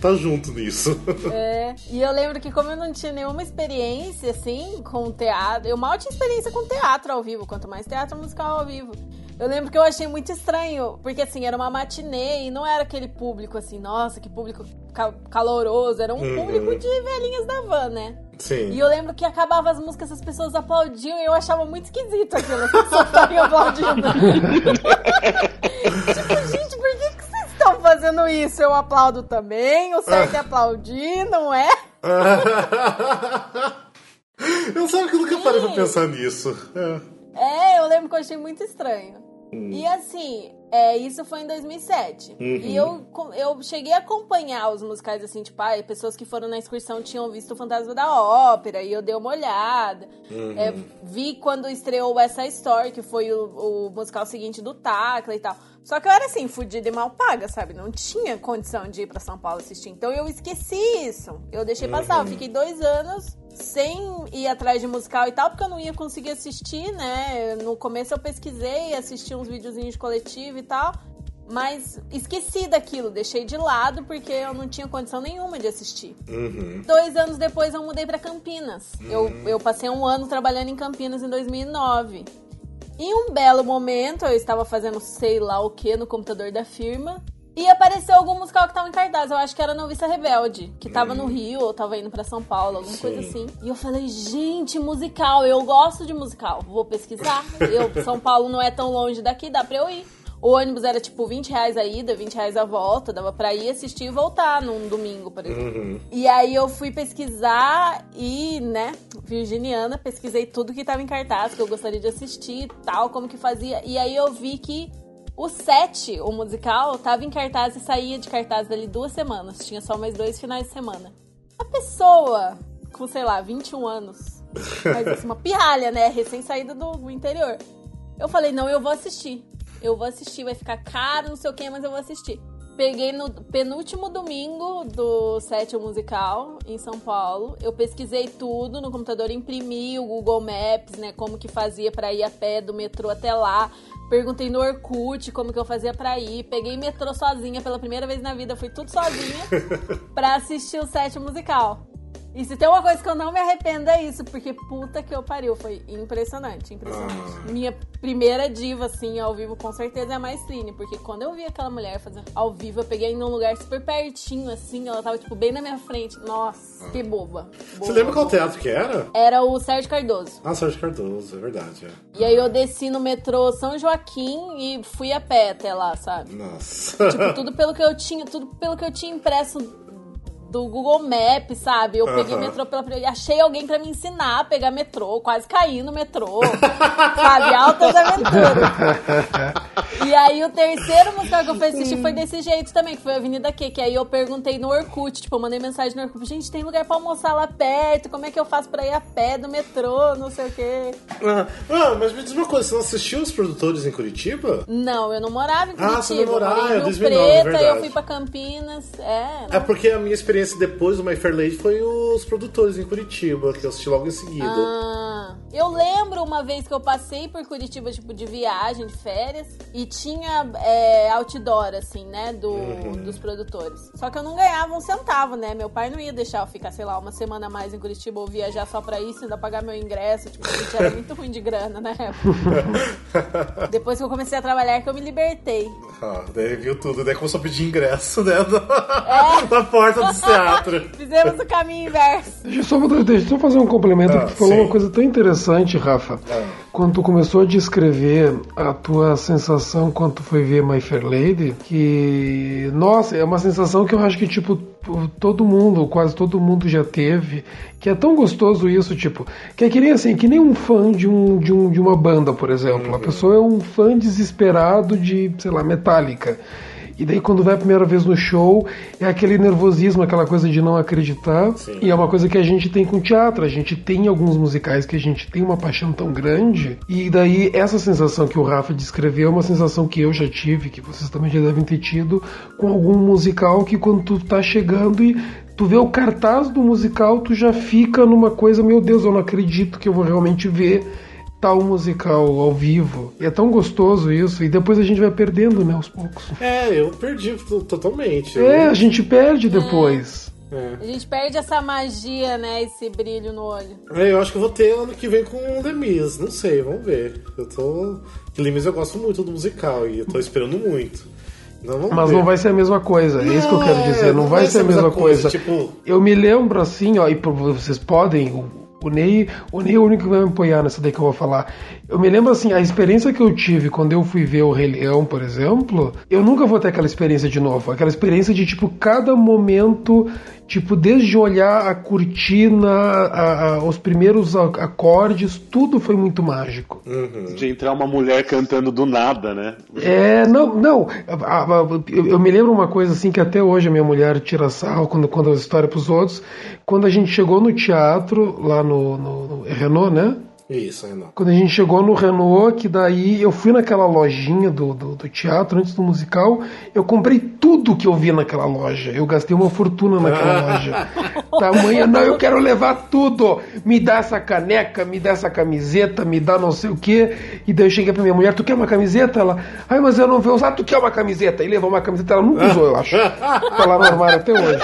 tá junto nisso. É, e eu lembro que como eu não tinha nenhuma experiência, assim, com teatro, eu mal tinha experiência com teatro ao vivo, quanto mais teatro musical ao vivo. Eu lembro que eu achei muito estranho, porque assim, era uma matinê e não era aquele público assim, nossa, que público ca- caloroso, era um Uhum. público de velhinhas da van, né? Sim. E eu lembro que acabava as músicas, as pessoas aplaudiam e eu achava muito esquisito aquilo, as pessoas estarem aplaudindo. tipo, gente, por que, que vocês estão fazendo isso? Eu aplaudo também, o certo é aplaudir, não é? eu sabe que eu nunca parei pra pensar nisso. É. É, eu lembro que eu achei muito estranho. E assim, é, isso foi em 2007. E eu, eu cheguei a acompanhar os musicais, assim, tipo, ah, pessoas que foram na excursão tinham visto o Fantasma da Ópera, e eu dei uma olhada. É, vi quando estreou essa Story, que foi o, o musical seguinte do Tacla e tal. Só que eu era assim, fudida e mal paga, sabe? Não tinha condição de ir pra São Paulo assistir. Então eu esqueci isso. Eu deixei passar. Eu fiquei dois anos sem ir atrás de musical e tal, porque eu não ia conseguir assistir, né? No começo eu pesquisei, assisti uns videozinhos de coletivo e tal. Mas esqueci daquilo, deixei de lado porque eu não tinha condição nenhuma de assistir. Dois anos depois eu mudei pra Campinas. Eu, eu passei um ano trabalhando em Campinas em 2009. Em um belo momento, eu estava fazendo sei lá o que no computador da firma. E apareceu algum musical que tava em cartaz. Eu acho que era Noviça Rebelde, que tava no Rio ou tava indo pra São Paulo, alguma coisa assim. E eu falei, gente, musical, eu gosto de musical. Vou pesquisar. Eu, São Paulo não é tão longe daqui, dá pra eu ir. O ônibus era tipo 20 reais a ida, 20 reais a volta. Dava pra ir assistir e voltar num domingo, por exemplo. E aí eu fui pesquisar e, né, virginiana, pesquisei tudo que tava em cartaz, que eu gostaria de assistir e tal, como que fazia. E aí eu vi que o 7, o musical, tava em cartaz e saía de cartaz dali duas semanas. Tinha só mais dois finais de semana. A pessoa com, sei lá, 21 anos, mas assim, uma pirralha, né, recém-saída do, do interior. Eu falei, não, eu vou assistir. Eu vou assistir, vai ficar caro, não sei o que, mas eu vou assistir. Peguei no penúltimo domingo do set musical em São Paulo. Eu pesquisei tudo no computador, imprimi o Google Maps, né? Como que fazia pra ir a pé do metrô até lá, Perguntei no Orkut como que eu fazia pra ir. Peguei metrô sozinha pela primeira vez na vida. Fui tudo sozinha pra assistir o set musical. E se tem uma coisa que eu não me arrependo é isso, porque puta que eu pariu. Foi impressionante, impressionante. Ah. Minha primeira diva, assim, ao vivo, com certeza é a Maestrine. Porque quando eu vi aquela mulher fazendo ao vivo, eu peguei num lugar super pertinho, assim. Ela tava, tipo, bem na minha frente. Nossa, que boba. Você Boba, lembra qual teatro que era? Era o Sérgio Cardoso. Ah, Sérgio Cardoso, é verdade. É. E aí eu desci no metrô São Joaquim e fui a pé até lá, sabe? Nossa. Tipo, tudo pelo que eu tinha, tudo pelo que eu tinha impresso do Google Maps, sabe? Eu peguei metrô pela primeira achei alguém pra me ensinar a pegar metrô, quase caí no metrô, sabe? Altas aventuras. E aí o terceiro musical que eu fui assistir foi desse jeito também, que foi a Avenida Q, que aí eu perguntei no Orkut, tipo, eu mandei mensagem no Orkut, gente, tem lugar pra almoçar lá perto, como é que eu faço pra ir a pé do metrô, não sei o quê. Ah, ah, mas me diz uma coisa, você não assistiu os produtores em Curitiba? Não, eu não morava em Ah, Curitiba. você não morava, eu é Rio 2009, é Preto, aí verdade. eu fui pra Campinas. É, É porque a minha experiência depois do My Fair Lady foi os produtores em Curitiba, que eu assisti logo em seguida. Ah, eu lembro uma vez que eu passei por Curitiba, tipo, de viagem, de férias, e tinha é, outdoor, assim, né, do, Uhum. dos produtores. Só que eu não ganhava um centavo, né? Meu pai não ia deixar eu ficar, sei lá, uma semana a mais em Curitiba ou viajar só pra isso, ainda pagar meu ingresso. Tipo, a gente era muito ruim de grana na época. Depois que eu comecei a trabalhar, que eu me libertei. Ah, daí viu tudo, daí começou a pedir ingresso, né? É. Na porta do teatro. Fizemos o caminho inverso. Deixa eu só, deixa eu só fazer um complemento, Ah, tu falou sim. uma coisa tão interessante, Rafa. Ah. Quando tu começou a descrever a tua sensação quando tu foi ver My Fair Lady, que, nossa, é uma sensação que eu acho que, tipo, todo mundo, quase todo mundo já teve, que é tão gostoso isso, tipo, que é que nem assim, que nem um fã de, um, de, um, de uma banda, por exemplo. A pessoa é um fã desesperado de, sei lá, Metallica. E daí quando vai a primeira vez no show, é aquele nervosismo, aquela coisa de não acreditar. Sim. E é uma coisa que a gente tem com teatro. A gente tem alguns musicais que a gente tem uma paixão tão grande. E daí essa sensação que o Rafa descreveu é uma sensação que eu já tive, que vocês também já devem ter tido, com algum musical que quando tu tá chegando e tu vê o cartaz do musical, tu já fica numa coisa, meu Deus, eu não acredito que eu vou realmente ver tal musical ao vivo. E é tão gostoso isso. E depois a gente vai perdendo, né, aos poucos. É, eu perdi to- totalmente. É, a gente perde depois. é. A gente perde essa magia, né? Esse brilho no olho. É, eu acho que eu vou ter ano que vem com o Lemis, não sei, vamos ver. Eu tô. Que Lemis eu gosto muito do musical e eu tô esperando muito. Vamos Mas ver. não vai ser a mesma coisa, é isso que eu quero Não, dizer. é, Não, vai ser a mesma coisa. Tipo, Eu me lembro assim, ó, e vocês podem, o, Ney, o Ney é o único que vai me apoiar nessa daí que eu vou falar. Eu me lembro assim, a experiência que eu tive quando eu fui ver o Rei Leão, por exemplo, eu nunca vou ter aquela experiência de novo. Aquela experiência de, tipo, cada momento, tipo, desde olhar a cortina, a- a- os primeiros acordes, tudo foi muito mágico. De entrar uma mulher cantando do nada, né? É, não, não. Eu, eu me lembro uma coisa assim que até hoje a minha mulher tira sarro quando conta a história pros outros. Quando a gente chegou no teatro, lá no, no, no Renault, né? Isso, Renato. Quando a gente chegou no Renault, que daí eu fui naquela lojinha do, do, do teatro antes do musical, eu comprei tudo que eu vi naquela loja. Eu gastei uma fortuna naquela loja. Tamanha, não, eu quero levar tudo. Me dá essa caneca, me dá essa camiseta, me dá não sei o quê. E daí eu cheguei pra minha mulher, tu quer uma camiseta? Ela, ai, mas eu não vou usar, tu quer uma camiseta? E levou uma camiseta, ela nunca usou, eu acho. Tá lá no armário até hoje.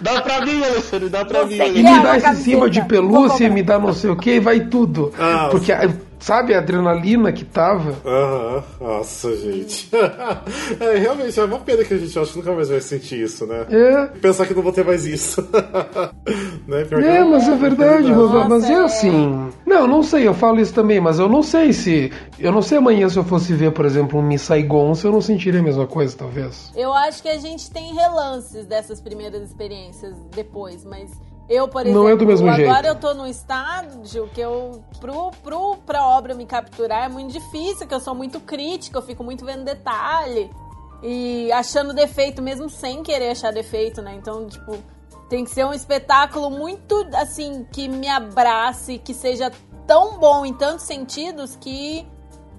Dá pra mim, Alexandre, dá pra Você mim. E me dá esse cima de pelúcia, me dá não sei o que, e vai tudo. Ah, Porque, sabe, a adrenalina que tava. Aham, nossa, gente. é, realmente, é uma pena que a gente acha que nunca mais vai sentir isso, né? É. Pensar que não vou ter mais isso. né? Pior É, não- mas é verdade, mas, Nossa, mas é é. assim. Não, não sei, eu falo isso também, mas eu não sei se. Eu não sei amanhã se eu fosse ver, por exemplo, um Miss Saigon, se eu não sentiria a mesma coisa, talvez. Eu acho que a gente tem relances dessas primeiras experiências depois, mas eu, por Não exemplo, é do mesmo agora jeito. eu tô num estágio que eu, pro, pro, pra obra me capturar é muito difícil, que eu sou muito crítica, eu fico muito vendo detalhe e achando defeito mesmo sem querer achar defeito, né? Então, tipo, tem que ser um espetáculo muito, assim, que me abrace, que seja tão bom em tantos sentidos que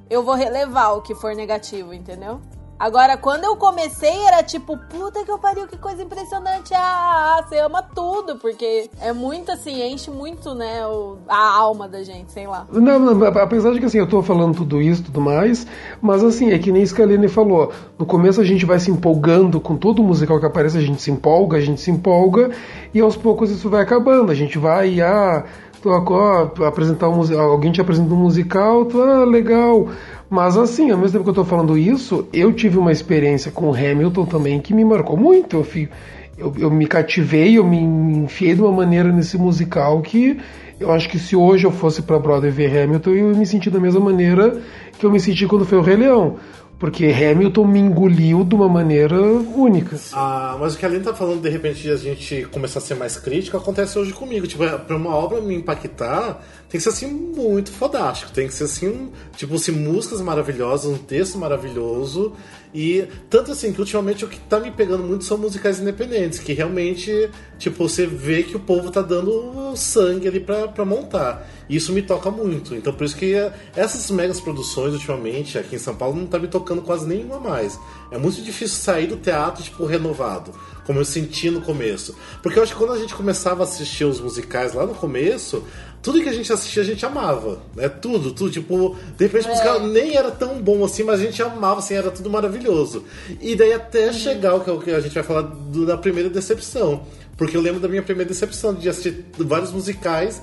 eu vou relevar o que for negativo, entendeu? Agora, quando eu comecei, era tipo, puta que eu pariu, que coisa impressionante. Ah, você ama tudo, porque é muito assim, enche muito, né, o- a alma da gente, sei lá. Não, não, apesar de que assim, eu tô falando tudo isso e tudo mais, mas assim, é que nem Scalene falou. No começo a gente vai se empolgando com todo musical que aparece, a gente se empolga, a gente se empolga, e aos poucos isso vai acabando. A gente vai, ah, tu, ó, apresentar um alguém te apresenta um musical, tu, ah, legal. Mas assim, ao mesmo tempo que eu tô falando isso, eu tive uma experiência com o Hamilton também que me marcou muito. Eu, fi- eu, eu me cativei, eu me enfiei de uma maneira nesse musical que eu acho que se hoje eu fosse pra Broadway ver Hamilton, eu ia me sentir da mesma maneira que eu me senti quando foi o Rei Leão. Porque Hamilton me engoliu de uma maneira única. Ah, mas o que a Aline tá falando, de repente, a gente começar a ser mais crítico, acontece hoje comigo. Tipo, é, pra uma obra me impactar, tem que ser assim muito fodástico. Tem que ser assim, um- tipo assim, músicas maravilhosas, um texto maravilhoso. E tanto assim que ultimamente o que tá me pegando muito são musicais independentes, que realmente, tipo, você vê que o povo tá dando sangue ali pra, pra montar. E isso me toca muito. Então por isso que eh, essas megas produções ultimamente aqui em São Paulo não tá me tocando quase nenhuma mais. É muito difícil sair do teatro, tipo, renovado. Como eu senti no começo. Porque eu acho que quando a gente começava a assistir os musicais lá no começo, tudo que a gente assistia a gente amava. Né? Tudo, tudo. Tipo, de repente o musical nem era tão bom assim, mas a gente amava, assim, era tudo maravilhoso. E daí até chegar o que- o que a gente vai falar do- da primeira decepção. Porque eu lembro da minha primeira decepção de assistir vários musicais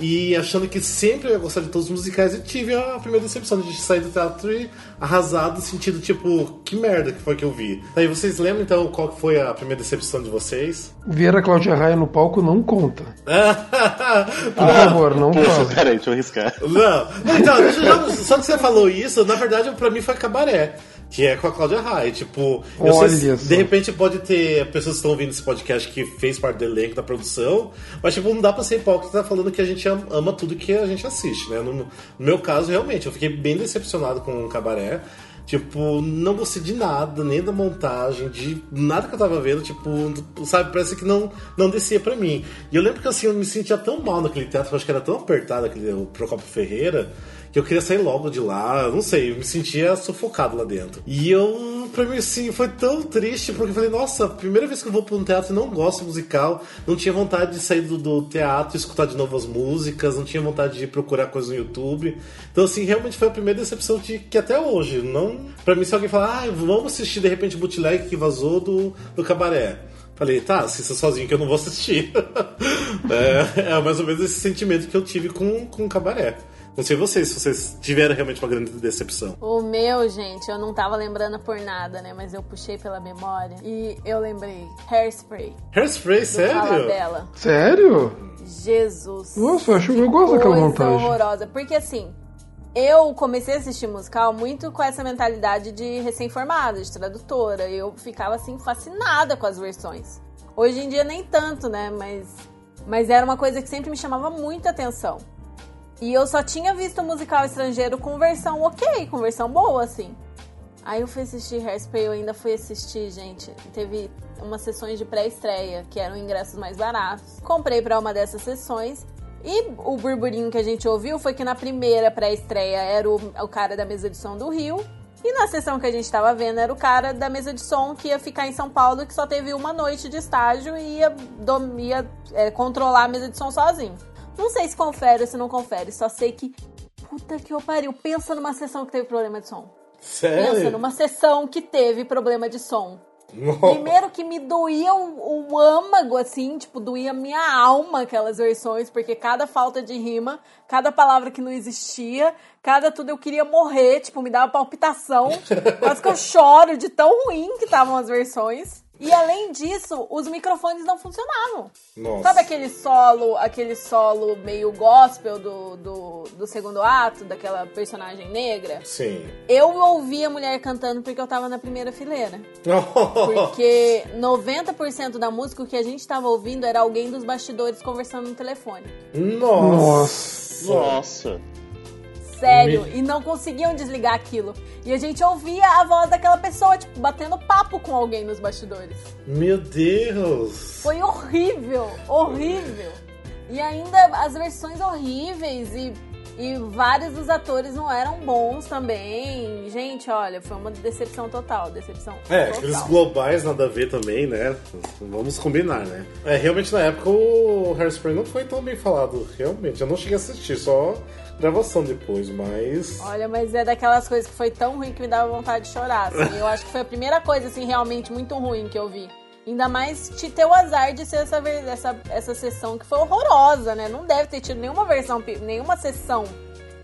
e achando que sempre eu ia gostar de todos os musicais e tive a primeira decepção de sair do teatro e arrasado, sentido tipo, que merda que foi que eu vi. Aí vocês lembram então qual que foi a primeira decepção de vocês? Ver a Cláudia Raia no palco não conta. Por favor, não Poxa, fala. peraí, deixa eu arriscar. Não, então, deixa eu já- só que você falou isso, na verdade pra mim foi cabaré. Que é com a Cláudia Raia. Tipo, eu Olha sei, de repente pode ter pessoas que estão ouvindo esse podcast que fez parte do elenco da produção, mas tipo, não dá pra ser hipócrita falando que a gente am- ama tudo que a gente assiste, né? No, no meu caso, realmente, eu fiquei bem decepcionado com o cabaré. Tipo, não gostei de nada, nem da montagem, de nada que eu tava vendo, tipo, sabe, parece que não, não descia pra mim. E eu lembro que assim, eu me sentia tão mal naquele teatro, eu acho que era tão apertado aquele o Procopio Ferreira, que eu queria sair logo de lá, não sei, eu me sentia sufocado lá dentro. E eu, pra mim, assim, foi tão triste, porque eu falei, nossa, primeira vez que eu vou pra um teatro e não gosto musical, não tinha vontade de sair do, do teatro e escutar de novo as músicas, não tinha vontade de procurar coisas no YouTube. Então, assim, realmente foi a primeira decepção de que até hoje, não. Pra mim, se alguém falar, ah, vamos assistir de repente bootleg que vazou do, do cabaré. Falei, tá, assista sozinho que eu não vou assistir. é, é mais ou menos esse sentimento que eu tive com, com o cabaré. Não sei vocês, se vocês tiveram realmente uma grande decepção. O meu, gente, eu não tava lembrando por nada, né? Mas eu puxei pela memória e eu lembrei. Hairspray. Hairspray, Do sério? dela. Sério? Jesus. Nossa, eu acho- eu Que gosto daquela montagem. horrorosa. Porque assim, eu comecei a assistir musical muito com essa mentalidade de recém-formada, de tradutora. Eu ficava assim fascinada com as versões. Hoje em dia nem tanto, né? Mas, mas era uma coisa que sempre me chamava muita atenção. E eu só tinha visto musical estrangeiro com versão ok, com versão boa, assim. Aí eu fui assistir Hairspray, eu ainda fui assistir, gente. Teve umas sessões de pré-estreia, que eram ingressos mais baratos. Comprei pra uma dessas sessões. E o burburinho que a gente ouviu foi que na primeira pré-estreia era o, o cara da mesa de som do Rio. E na sessão que a gente tava vendo era o cara da mesa de som que ia ficar em São Paulo, que só teve uma noite de estágio e ia, ia, é, controlar a mesa de som sozinho. Não sei se confere ou se não confere, só sei que. Puta que eu pariu. Pensa numa sessão que teve problema de som. Pensa Sério? numa sessão que teve problema de som. Nossa. Primeiro que me doía o, o âmago, assim, tipo, doía minha alma aquelas versões, porque cada falta de rima, cada palavra que não existia, cada tudo eu queria morrer, tipo, me dava palpitação. Quase que eu choro de tão ruim que estavam as versões. E além disso, os microfones não funcionavam. Nossa. Sabe aquele solo, aquele solo meio gospel do, do, do segundo ato, daquela personagem negra? Sim. Eu ouvi a mulher cantando porque eu tava na primeira fileira. Porque 90% da música o que a gente tava ouvindo era alguém dos bastidores conversando no telefone. Nossa. Nossa. Sério. Me- E não conseguiam desligar aquilo. E a gente ouvia a voz daquela pessoa, tipo, batendo papo com alguém nos bastidores. Meu Deus. Foi horrível, horrível. E ainda as versões horríveis e E vários dos atores não eram bons também. Gente, olha, foi uma decepção total. Decepção É, total. aqueles globais nada a ver também, né? Vamos combinar, né? É, realmente na época o Hairspray não foi tão bem falado, realmente. Eu não cheguei a assistir, só gravação depois, mas. Olha, mas é daquelas coisas que foi tão ruim que me dava vontade de chorar. assim. Eu acho que foi a primeira coisa, assim, realmente muito ruim que eu vi. Ainda mais te ter o azar de ser essa, essa, essa sessão que foi horrorosa, né? Não deve ter tido nenhuma versão, nenhuma sessão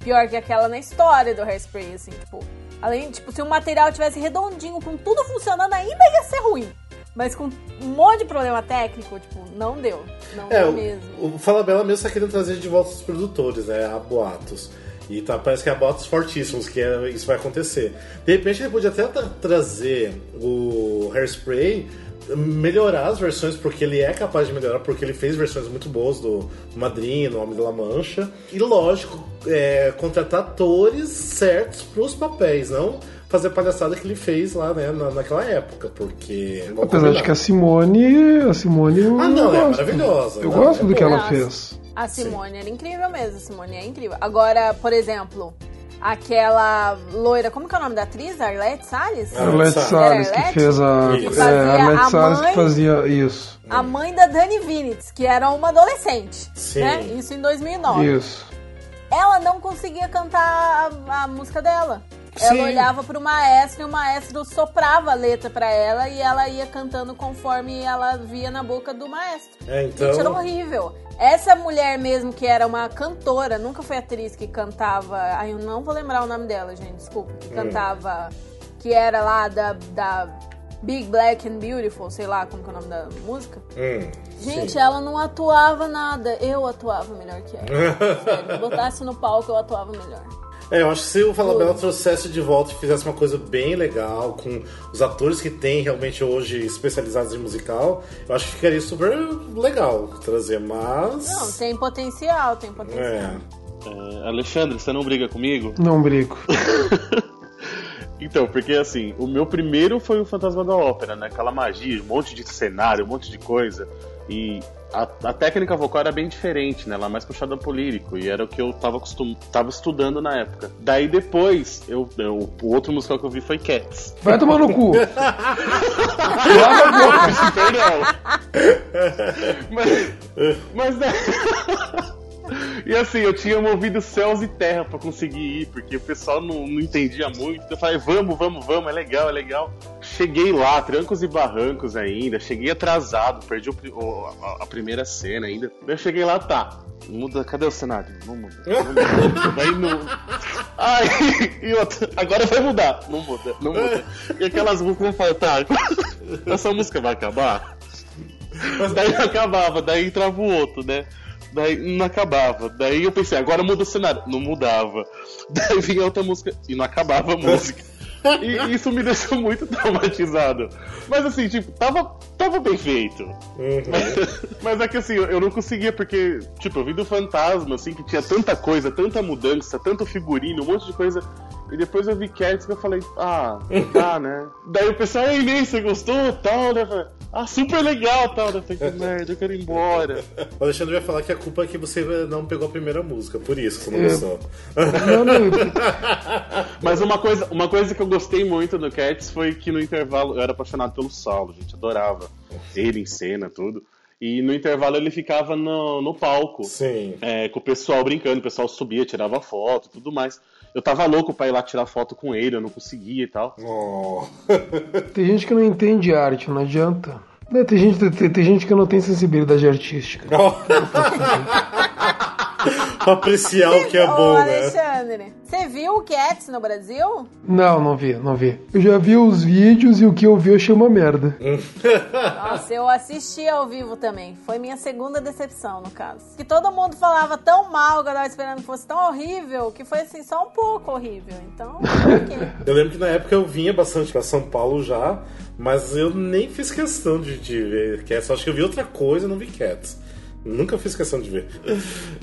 pior que aquela na história do Hairspray, assim, tipo. Além, tipo, se o material tivesse redondinho, com tudo funcionando, ainda ia ser ruim. Mas com um monte de problema técnico, tipo, não deu. Não É, deu o, mesmo. o Falabella mesmo tá querendo trazer de volta os produtores, né? A boatos. E tá, parece que há boatos fortíssimos que é- isso vai acontecer. De repente ele podia até tra- trazer o Hairspray, melhorar as versões, porque ele é capaz de melhorar, porque ele fez versões muito boas do Madrinha, no Homem da La Mancha. E lógico, é, contratar atores certos pros papéis, não fazer a palhaçada que ele fez lá, né, na, naquela época, porque... Apesar de que a Simone. A Simone. Ah, não, é gosto. maravilhosa. Eu Não, gosto é do que ela fez. A Simone era incrível mesmo, a Simone é incrível. Agora, por exemplo, aquela loira, como que é o nome da atriz? Arlette Salles? Arlette Salles. Que fez a. Que É, fazia Arlette a Salles mãe- que fazia isso. A mãe da Dani Vinitz, que era uma adolescente, Sim. né? Isso em 2009. Isso. Ela não conseguia cantar a, a música dela. Ela Sim. olhava pro maestro e o maestro soprava a letra pra ela e ela ia cantando conforme ela via na boca do maestro. É, Gente, era então... horrível. Essa mulher mesmo, que era uma cantora, nunca foi atriz que cantava. Ai, eu não vou lembrar o nome dela, gente, desculpa. Que cantava. Que era lá da, da Big Black and Beautiful, sei lá como que é o nome da música. Hum, Gente, sim. ela não atuava nada. Eu atuava melhor que ela. Sério, me botasse no palco, eu atuava melhor. É, eu acho que se o Falabella trouxesse de volta e fizesse uma coisa bem legal, com os atores que tem realmente hoje especializados em musical, eu acho que ficaria super legal trazer, mas. Não, tem potencial, tem potencial. É. É, Alexandre, você não briga comigo? Não brigo. Então, porque assim, o meu primeiro foi o Fantasma da Ópera, né? Aquela magia, um monte de cenário, um monte de coisa. E a, a técnica vocal era bem diferente, né? Ela é mais puxada pro lírico. E era o que eu tava, acostum, tava estudando na época. Daí depois, eu, eu- o outro musical que eu vi foi Cats. Vai tomar no cu. Perdão. mas, mas né? E assim, eu tinha movido céus e terra pra conseguir ir, porque o pessoal não, não entendia muito. Eu falei, vamos, vamos, vamos, é legal, é legal. Cheguei lá, trancos e barrancos ainda, cheguei atrasado, perdi o o- a, a primeira cena ainda. Eu cheguei lá, tá. Muda, cadê o cenário? Não muda. Não muda. Daí não. Ai, e outra, agora vai mudar. Não muda, não muda. E aquelas músicas falo, tá, essa música vai acabar? Mas daí acabava, daí entrava o outro, né? Daí não acabava. Daí eu pensei, agora muda o cenário. Não mudava. Daí vinha outra música e não acabava a música. E isso me deixou muito traumatizado. Mas assim, tipo, tava, tava bem feito. Mas, mas é que assim, eu não conseguia, porque, tipo, eu vi do fantasma, assim, que tinha tanta coisa, tanta mudança, tanto figurino, um monte de coisa. E depois eu vi Cats que eu falei, ah, tá, né? Daí o pessoal, ei, Ney, você gostou? Tal, né? Ah, super legal, tal. Eu falei, que merda, eu quero ir embora. O Alexandre vai falar que a culpa é que você não pegou a primeira música, por isso que você não É. gostou. Não, não, Mas uma coisa, uma coisa que eu gostei muito do Cats foi que no intervalo eu era apaixonado pelo Saulo, gente, adorava ele em cena, tudo. E no intervalo ele ficava no, no palco, Sim. é, com o pessoal brincando, o pessoal subia, tirava foto tudo mais. Eu tava louco pra ir lá tirar foto com ele, eu não conseguia e tal. Oh. tem gente que não entende arte, não adianta. Não, tem, gente, tem, tem gente que não tem sensibilidade artística. pra apreciar o que é Ô, bom, né? Alexandre, você viu o Cats no Brasil? Não, não vi, não vi. Eu já vi os vídeos e o que eu vi eu achei uma merda. Nossa, eu assisti ao vivo também. Foi minha segunda decepção, no caso. Que todo mundo falava tão mal que eu tava esperando que fosse tão horrível, que foi assim, só um pouco horrível. Então, ok. Eu lembro que na época eu vinha bastante pra São Paulo já, mas eu nem fiz questão de, de ver Cats. Eu acho que eu vi outra coisa e não vi Cats. Nunca fiz questão de ver.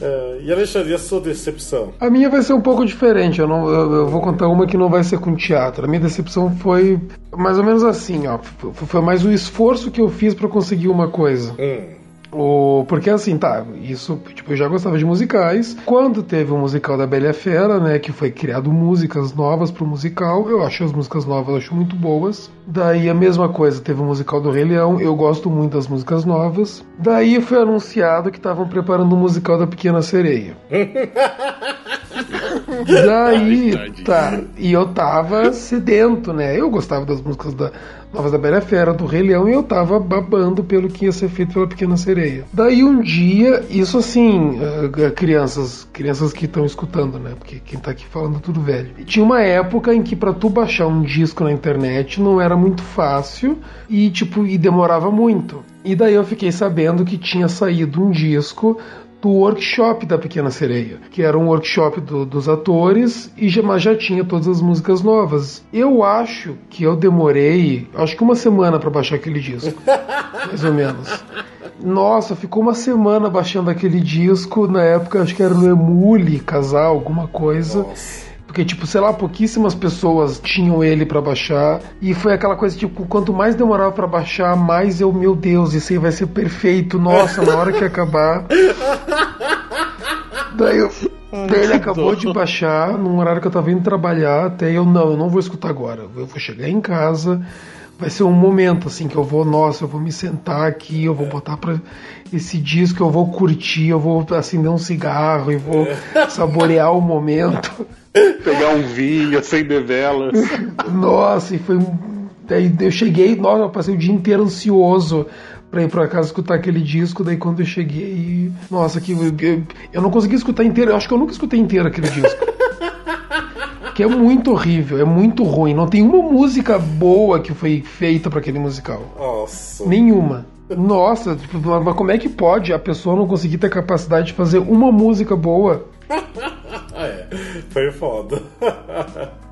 Eh, e Alexandre, e a sua decepção? A minha vai ser um pouco diferente. Eu, não, eu, eu vou contar uma que não vai ser com teatro. A minha decepção foi mais ou menos assim, ó. Foi mais o esforço que eu fiz pra conseguir uma coisa. Hum, O, porque assim, tá, isso, tipo, eu já gostava de musicais. Quando teve o musical da Bela Fera, né, que foi criado músicas novas pro musical, eu acho as músicas novas, acho muito boas. Daí a mesma coisa, teve o musical do Rei Leão, eu gosto muito das músicas novas. Daí foi anunciado que estavam preparando o musical da Pequena Sereia. Daí, tá, e eu tava sedento, né? Eu gostava das músicas da novas da Bela Fera, do Rei Leão, e eu tava babando pelo que ia ser feito pela Pequena Sereia. Daí um dia, isso assim, eh, crianças, crianças que estão escutando, né? Porque quem tá aqui falando é tudo velho. E tinha uma época em que pra tu baixar um disco na internet não era muito fácil e tipo, e demorava muito. E daí eu fiquei sabendo que tinha saído um disco do workshop da Pequena Sereia, que era um workshop do- dos atores e já, mas já tinha todas as músicas novas. Eu acho que eu demorei, acho que uma semana para baixar aquele disco, mais ou menos. Nossa, ficou uma semana baixando aquele disco, na época acho que era no Emule, casal, alguma coisa. Porque, tipo, sei lá, pouquíssimas pessoas tinham ele pra baixar. E foi aquela coisa, tipo, quanto mais demorava pra baixar, mais eu, meu Deus, isso aí vai ser perfeito. Nossa, na hora que acabar. Daí, eu, daí ele acabou de baixar, num horário que eu tava indo trabalhar. Até eu, não, eu não vou escutar agora. Eu vou chegar em casa. Vai ser um momento assim que eu vou, nossa, eu vou me sentar aqui, eu vou botar pra esse disco, eu vou curtir, eu vou acender um cigarro e vou saborear o momento. Pegar um vinho, acender velas. Nossa, e foi. um- Daí eu cheguei, nossa, eu passei o dia inteiro ansioso pra ir pra casa escutar aquele disco. Daí quando eu cheguei, nossa, que eu, eu não consegui escutar inteiro. Eu acho que eu nunca escutei inteiro aquele disco. que é muito horrível, é muito ruim. Não tem uma música boa que foi feita pra aquele musical. Nossa. Nenhuma. Nossa, tipo, mas como é que pode a pessoa não conseguir ter capacidade de fazer uma música boa? É, foi foda.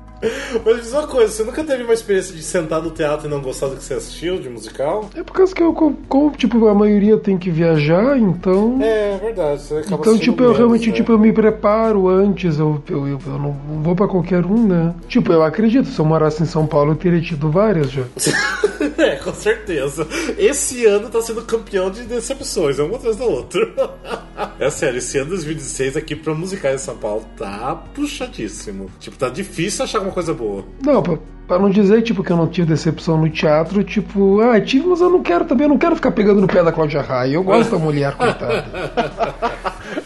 Mas diz uma coisa, você nunca teve uma experiência de sentar no teatro e não gostar do que você assistiu, de musical? É por causa que eu, como, tipo, a maioria tem que viajar, então. É, é verdade, você acaba Então, tipo, eu menos, realmente, né? tipo, eu me preparo antes, eu, eu, eu, eu não vou pra qualquer um, né? Tipo, eu acredito, se eu morasse em São Paulo, eu teria tido várias já. É, com certeza. Esse ano tá sendo campeão de decepções, é uma atrás da outra. É sério, esse ano 2016 aqui pra musicais em São Paulo tá puxadíssimo. Tipo, tá difícil achar alguma coisa boa. Não, pra, pra não dizer, tipo, que eu não tive decepção no teatro, tipo, ah, tive, mas eu não quero também, eu não quero ficar pegando no pé da Cláudia Raia. Eu gosto da mulher, coitada.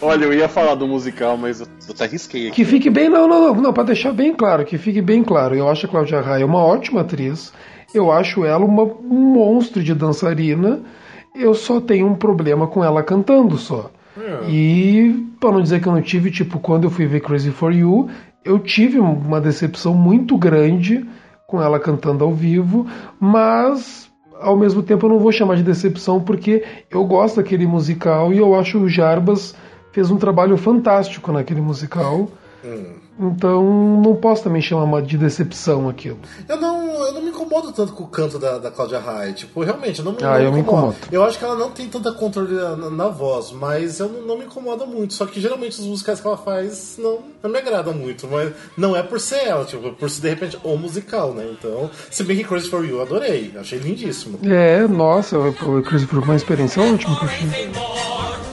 Olha, eu ia falar do musical, mas eu até risquei aqui. Que fique bem, não, não, não, não, pra deixar bem claro, que fique bem claro. Eu acho a Cláudia Raia uma ótima atriz, eu acho ela uma, um monstro de dançarina, eu só tenho um problema com ela cantando só. E, pra não dizer que eu não tive, tipo, quando eu fui ver Crazy For You, eu tive uma decepção muito grande com ela cantando ao vivo, mas ao mesmo tempo eu não vou chamar de decepção porque eu gosto daquele musical e eu acho o Jarbas fez um trabalho fantástico naquele musical. Então não posso também chamar de decepção aquilo. Eu não, eu não me incomodo tanto com o canto da, da Cláudia Raia. Tipo, realmente, eu não, Ah, não eu me incomodo. Eu acho que ela não tem tanta controle na, na voz, mas eu não, não me incomoda muito. Só que geralmente os musicais que ela faz não, não me agradam muito. Mas não é por ser ela, tipo, por ser de repente o musical, né? Então, se bem que Crazy For You eu adorei, achei lindíssimo. É, nossa, o Chris foi uma experiência ótima que eu tive.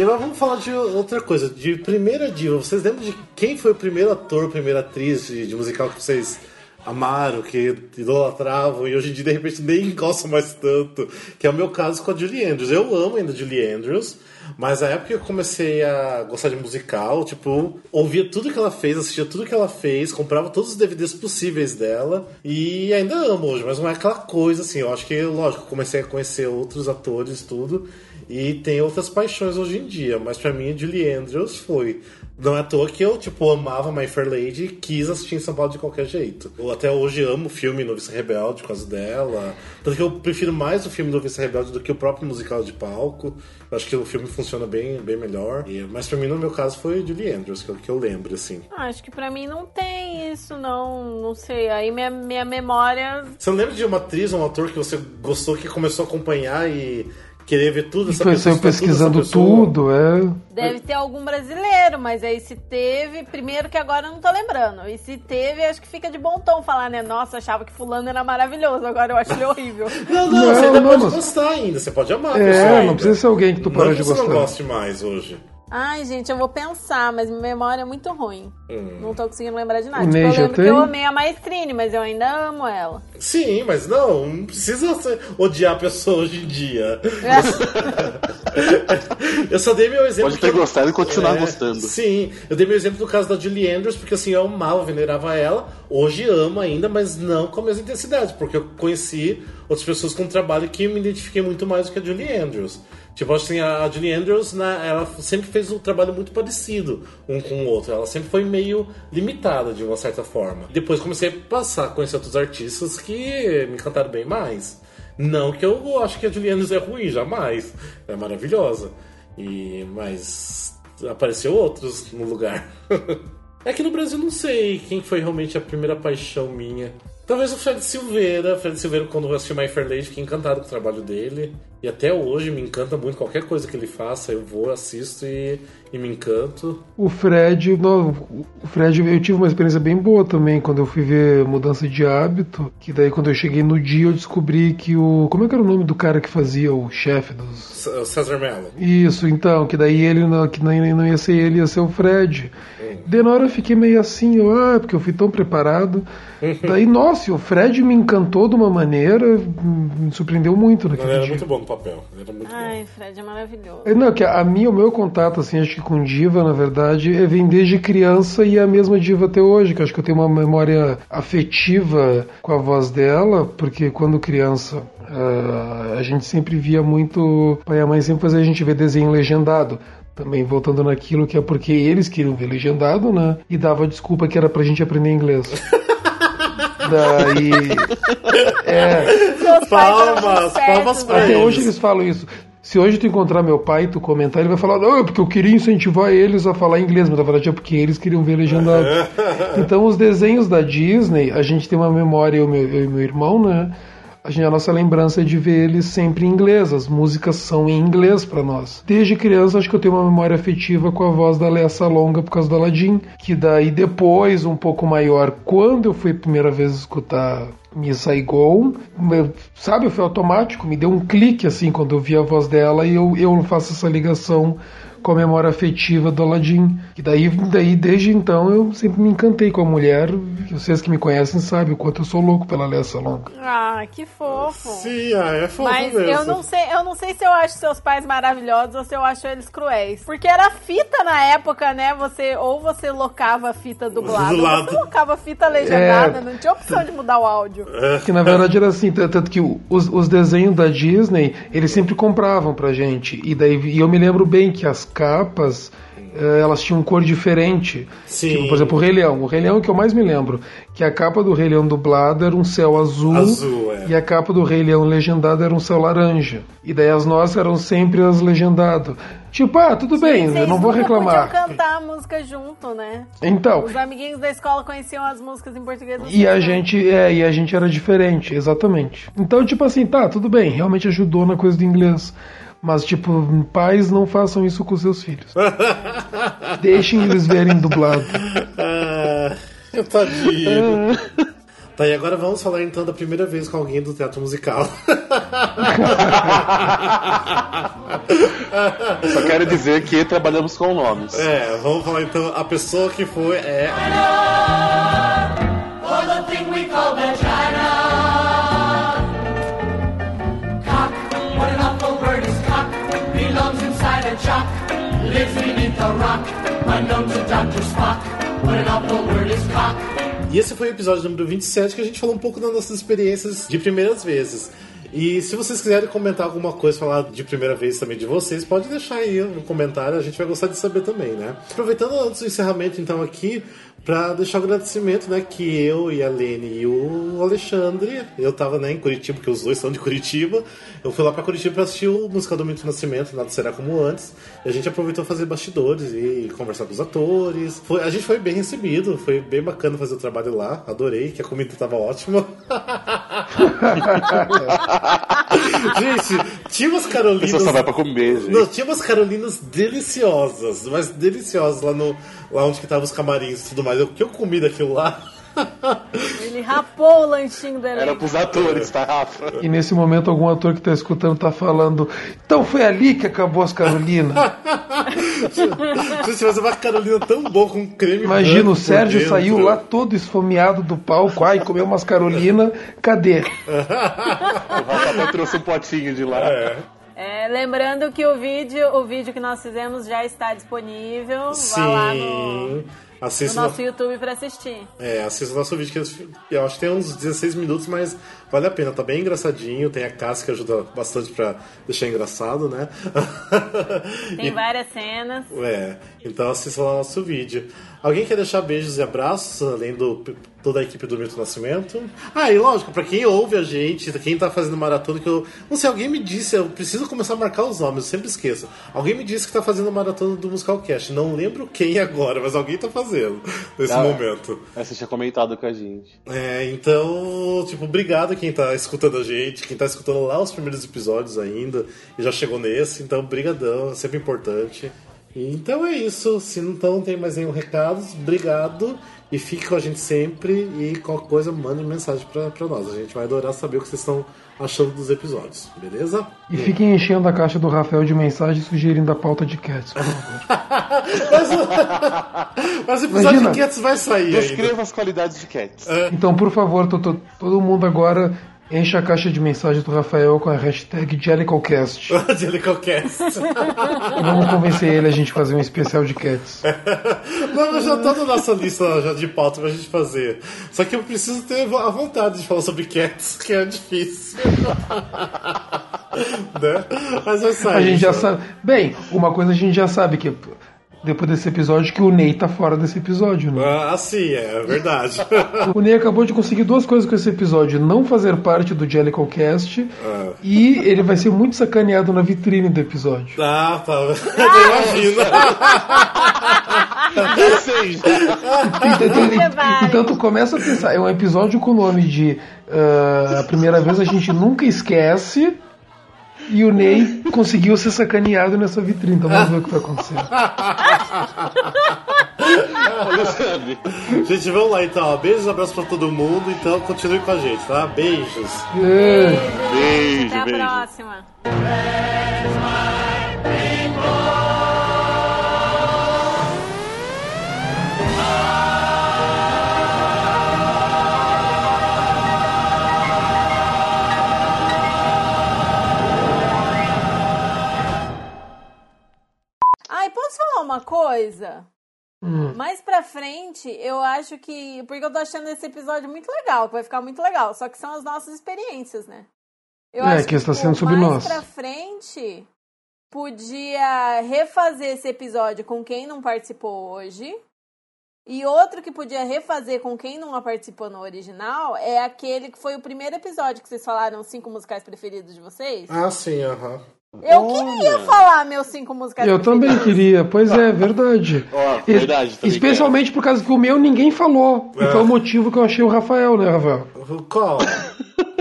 E agora vamos falar de outra coisa, de primeira diva. Vocês lembram de quem foi o primeiro ator, primeira atriz de, de musical que vocês amaram, que idolatravam e hoje em dia de repente nem gostam mais tanto? Que é o meu caso com a Julie Andrews. Eu amo ainda a Julie Andrews, mas a época que eu comecei a gostar de musical, tipo, ouvia tudo que ela fez, assistia tudo que ela fez, comprava todos os DVDs possíveis dela e ainda amo hoje, mas não é aquela coisa assim. Eu acho que, lógico, comecei a conhecer outros atores, tudo. E tem outras paixões hoje em dia, mas pra mim Julie Andrews foi. Não é à toa que eu, tipo, amava My Fair Lady e quis assistir em São Paulo de qualquer jeito. Eu até hoje amo o filme Novice Rebelde por causa dela. Tanto que eu prefiro mais o filme Novice Rebelde do que o próprio musical de palco. Eu acho que o filme funciona bem, bem melhor. E- mas pra mim, no meu caso, foi Julie Andrews, que eu, que eu lembro, assim. Ah, Acho que pra mim não tem isso, não. Não sei. Aí minha, minha memória. Você não lembra de uma atriz ou um ator que você gostou, que começou a acompanhar e querer ver tudo essa foi pessoa, tudo pesquisando tudo, é. Deve ter algum brasileiro, mas aí se teve, primeiro que agora eu não tô lembrando. E se teve, acho que fica de bom tom falar, né? Nossa, achava que fulano era maravilhoso, agora eu acho ele horrível. Não, não, Não, você ainda não, pode mas- gostar ainda, você pode amar a pessoa É, ainda. não precisa ser alguém que tu para é de que você não gostar. goste mais hoje. Ai, gente, eu vou pensar, mas minha memória é muito ruim. Não tô conseguindo lembrar de nada. O Tipo, eu lembro que tem? eu amei a Maestrine, mas eu ainda amo ela. Sim, mas não, não precisa odiar a pessoa hoje em dia. Eu só dei meu exemplo. Pode ter que eu- gostado e continuar É, gostando. Sim, eu dei meu exemplo no caso da Julie Andrews, porque assim, eu amava, venerava ela. Hoje amo ainda, mas não com a mesma intensidade, porque eu conheci outras pessoas com trabalho que me identifiquei muito mais do que a Julie Andrews. Tipo, assim, a Julie Andrews, né, ela sempre fez um trabalho muito parecido um com o outro. Ela sempre foi meio limitada, de uma certa forma. Depois comecei a passar a conhecer outros artistas que me encantaram bem mais. Não que eu acho que a Julie Andrews é ruim, jamais. É maravilhosa. E, mas apareceu outros no lugar. é que no Brasil não sei quem foi realmente a primeira paixão minha. Talvez o Fred Silveira. Fred Silveira, quando eu assisti My Fair Lady, fiquei encantado com o trabalho dele. E até hoje me encanta muito qualquer coisa que ele faça. Eu vou, assisto e, e me encanto. O Fred, não, o Fred, eu tive uma experiência bem boa também quando eu fui ver Mudança de Hábito, que daí quando eu cheguei no dia eu descobri que o, como é que era o nome do cara que fazia o chefe dos César Mello. Isso, então, que daí ele não, que não, não ia ser ele, ia ser o Fred. Daí na hora eu fiquei meio assim, eu, ah, porque eu fui tão preparado. Daí, nossa, o Fred me encantou de uma maneira, me surpreendeu muito Ele naquele era dia. muito bom no papel. Ele era muito bom. Ai, Fred é maravilhoso. É, Não, que a minha, o meu contato, assim, acho que com diva, na verdade, é vem desde criança e é a mesma diva até hoje, que acho que eu tenho uma memória afetiva com a voz dela, porque quando criança ah, a gente sempre via muito, pai e a mãe sempre fazia a gente ver desenho legendado. Também voltando naquilo que é porque eles queriam ver legendado, né? E dava desculpa que era pra gente aprender inglês. Daí. É. Palmas, palmas pra? Até eles. hoje eles falam isso. Se hoje tu encontrar meu pai e tu comentar, ele vai falar, não, é porque eu queria incentivar eles a falar inglês, mas na verdade é porque eles queriam ver legendado. então os desenhos da Disney, a gente tem uma memória, eu, meu- eu e meu irmão, né? A, gente, a nossa lembrança é de ver eles sempre em inglês, as músicas são em inglês pra nós. Desde criança, acho que eu tenho uma memória afetiva com a voz da Lea Salonga por causa do Aladdin, que daí depois, um pouco maior, quando eu fui a primeira vez escutar Saigon, meu- sabe, foi automático, me deu um clique assim quando eu vi a voz dela e eu, eu faço essa ligação com a memória afetiva do Aladdin. E daí, daí, desde então, eu sempre me encantei com a mulher. Vocês que me conhecem sabem o quanto eu sou louco pela Lea Salonga. Ah, que fofo. Sim, ah, é fofo Mas mesmo. eu não sei, eu não sei se eu acho seus pais maravilhosos ou se eu acho eles cruéis. Porque era fita na época, né? Você ou você locava a fita dublada, Do ou lado. você locava a fita legendada, É. não tinha opção de mudar o áudio. Que na verdade era assim, tanto que os, os desenhos da Disney, eles sempre compravam pra gente. E daí e eu me lembro bem que as capas eh, elas tinham cor diferente. Sim. Tipo, por exemplo, o Rei Leão. O Rei Leão é o que eu mais me lembro. Que a capa do Rei Leão dublado era um céu azul. Azul, é. E a capa do Rei Leão legendado era um céu laranja. E daí as nossas eram sempre as legendadas. Tipo, ah, tudo bem, eu não vou reclamar. cantar a música junto, né? Então, Os amiguinhos da escola conheciam as músicas em português. E a gente, é, e a gente era diferente, exatamente. Então, tipo assim, tá, tudo bem, realmente ajudou na coisa do inglês. Mas, tipo, pais não façam isso com seus filhos. Deixem eles verem dublado. Ah, tadinho. Tá, e agora vamos falar então da primeira vez com alguém do teatro musical. Só quero dizer que trabalhamos com nomes. É, vamos falar então a pessoa que foi é jock. Lives beneath a rock. Unknown to Dr. Spock. Word is cock. E esse foi o episódio número 27 que a gente falou um pouco das nossas experiências de primeiras vezes. E se vocês quiserem comentar alguma coisa, falar de primeira vez também de vocês, pode deixar aí no comentário, a gente vai gostar de saber também, né? Aproveitando antes do encerramento, então, aqui, Pra deixar o agradecimento, né? Que eu e a Lene e o Alexandre, eu tava né, em Curitiba, porque os dois são de Curitiba. Eu fui lá pra Curitiba pra assistir o musical do Milton Nascimento, Nada Será Como Antes. E a gente aproveitou fazer bastidores e conversar com os atores. Foi- a gente foi bem recebido, foi bem bacana fazer o trabalho lá. Adorei, que a comida tava ótima. gente, tinha umas Carolinas. só vai pra comer, gente. Não, tinha umas carolinas deliciosas, mas deliciosas lá no lá onde que tava os camarins e tudo mais. O que eu comi daquilo lá? Ele rapou o lanchinho dele. Era pros atores, tá, Rafa? E nesse momento algum ator que tá escutando tá falando, então foi ali que acabou as Carolinas. Se tivesse uma carolina tão boa com creme Imagina, branco o Sérgio dentro. saiu lá todo esfomeado do palco, ai, comeu umas Carolina, cadê? O Rafa até trouxe um potinho de lá. É, lembrando que o vídeo, o vídeo que nós fizemos já está disponível. Vá lá no, Sim. no nosso YouTube pra assistir. É, assista o nosso vídeo, que eu- acho que tem uns 16 minutos, mas vale a pena, tá bem engraçadinho, tem a Cassia que ajuda bastante pra deixar engraçado, né? Tem E- várias cenas. É, então assista lá o nosso vídeo. Alguém quer deixar beijos e abraços, além do toda a equipe do Milton Nascimento? Ah, e lógico, pra quem ouve a gente, quem tá fazendo maratona, que eu. Não sei, alguém me disse, eu preciso começar a marcar os nomes, eu sempre esqueço. Alguém me disse que tá fazendo maratona do Musicalcast. Não lembro quem agora, mas alguém tá fazendo nesse momento. Aí você tinha comentado com a gente. É, então, tipo, obrigado quem tá escutando a gente, quem tá escutando lá os primeiros episódios ainda e já chegou nesse, então, brigadão, é sempre importante. Então é isso, se não, então, não tem mais nenhum recado, obrigado e fique com a gente sempre e qualquer coisa mande mensagem pra, pra nós, a gente vai adorar saber o que vocês estão achando dos episódios, beleza? E fiquem enchendo a caixa do Rafael de mensagens sugerindo a pauta de Cats, por favor. Mas, o- mas o episódio Imagina. de Cats vai sair ainda. Descreva as qualidades de Cats. Então, por favor, to- to- todo mundo agora enche a caixa de mensagens do Rafael com a hashtag. Jelliclecast. E vamos convencer ele a gente fazer um especial de Cats. Não, já tá na nossa lista já de pauta pra gente fazer. Só que eu preciso ter a vontade de falar sobre cats, que é difícil. né? Mas vai sair. A gente já sabe. Bem, uma coisa a gente já sabe que depois desse episódio que o Ney tá fora desse episódio, né? Ah, sim, é verdade. O Ney acabou de conseguir duas coisas com esse episódio: não fazer parte do JellicleCast e ele vai ser muito sacaneado na vitrine do episódio. ah, tá. Eu imagino. Eu sei já. Então, então, então tu começa a pensar, é um episódio com o nome de ah, A Primeira Vez a gente nunca esquece. E o Ney conseguiu ser sacaneado nessa vitrine. Então vamos ver o que vai acontecer. Gente, vamos lá então. Beijos, abraços pra todo mundo. Então continue com a gente, tá? Beijos. É. Beijo, Até a beijo. próxima. Falar uma coisa? Hum. Mais pra frente, eu acho que. Porque eu tô achando esse episódio muito legal, que vai ficar muito legal. Só que são as nossas experiências, né? Eu É, acho que está sendo sobre mais nós. pra frente, podia refazer esse episódio com quem não participou hoje. E outro que podia refazer com quem não participou no original é aquele que foi o primeiro episódio que vocês falaram os cinco musicais preferidos de vocês. Ah, sim, aham. Eu queria falar meus cinco musicais Eu também queria, pois é, verdade. Es- verdade, Especialmente por causa que o meu ninguém falou. E É. foi o motivo que eu achei o Rafael, né, Rafael? Qual?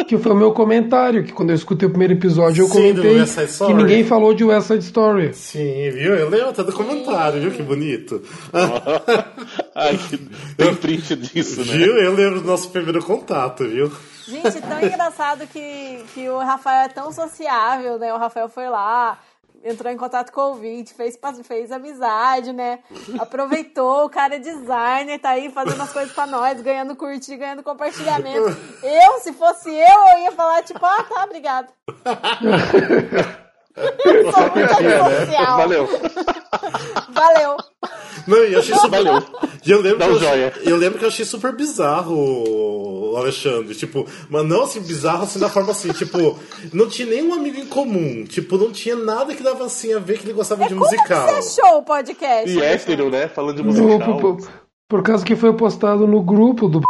Que foi o meu comentário, que quando eu escutei o primeiro episódio eu Sim, comentei que ninguém falou de West Side Story. Sim, viu? Eu lembro até do comentário, viu? Que bonito. Ai, que tem print disso, né? Viu? Eu lembro do nosso primeiro contato, viu? Gente, tão engraçado que, que o Rafael é tão sociável, né? O Rafael foi lá, entrou em contato com o ouvinte, fez, fez amizade, né? Aproveitou, o cara é designer, tá aí fazendo as coisas pra nós, ganhando curtir, ganhando compartilhamento. Eu, se fosse eu, eu ia falar, tipo, ah, tá, obrigado. Antissocial. Valeu. Valeu. Não, e eu achei super. Valeu. E eu lembro, Dá que um eu, joia. eu lembro que eu achei super bizarro o Alexandre. Tipo, mas não assim, bizarro assim da forma assim, tipo, não tinha nenhum amigo em comum. Tipo, não tinha nada que dava assim a ver que ele gostava de Como musical. que você achou o podcast? E hétero, né? Falando de musical. po- po- Por causa que foi postado no grupo do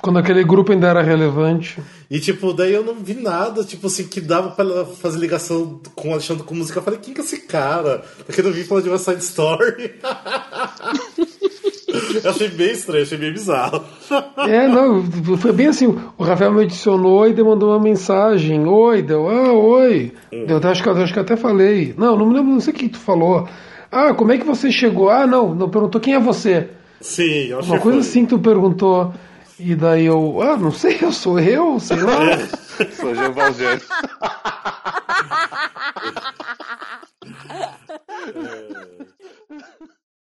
quando aquele grupo ainda era relevante. E tipo, daí eu não vi nada, tipo assim, que dava pra fazer ligação com o Alexandre com música. Eu falei, quem que é esse cara? Porque eu não vi falar de uma side story. eu achei bem estranho, achei bem bizarro. É, não, foi bem assim. O Rafael me adicionou e demandou uma mensagem. Oi, deu, ah, oi. Deu, acho, que, acho que até falei. Não, não me lembro, não sei o que tu falou. Ah, como é que você chegou? Ah, não, não perguntou quem é você. Sim, eu achei Uma coisa foi. assim que tu perguntou. E daí eu, ah, não sei, eu sou eu, sei lá. sou Jean Valjean. é.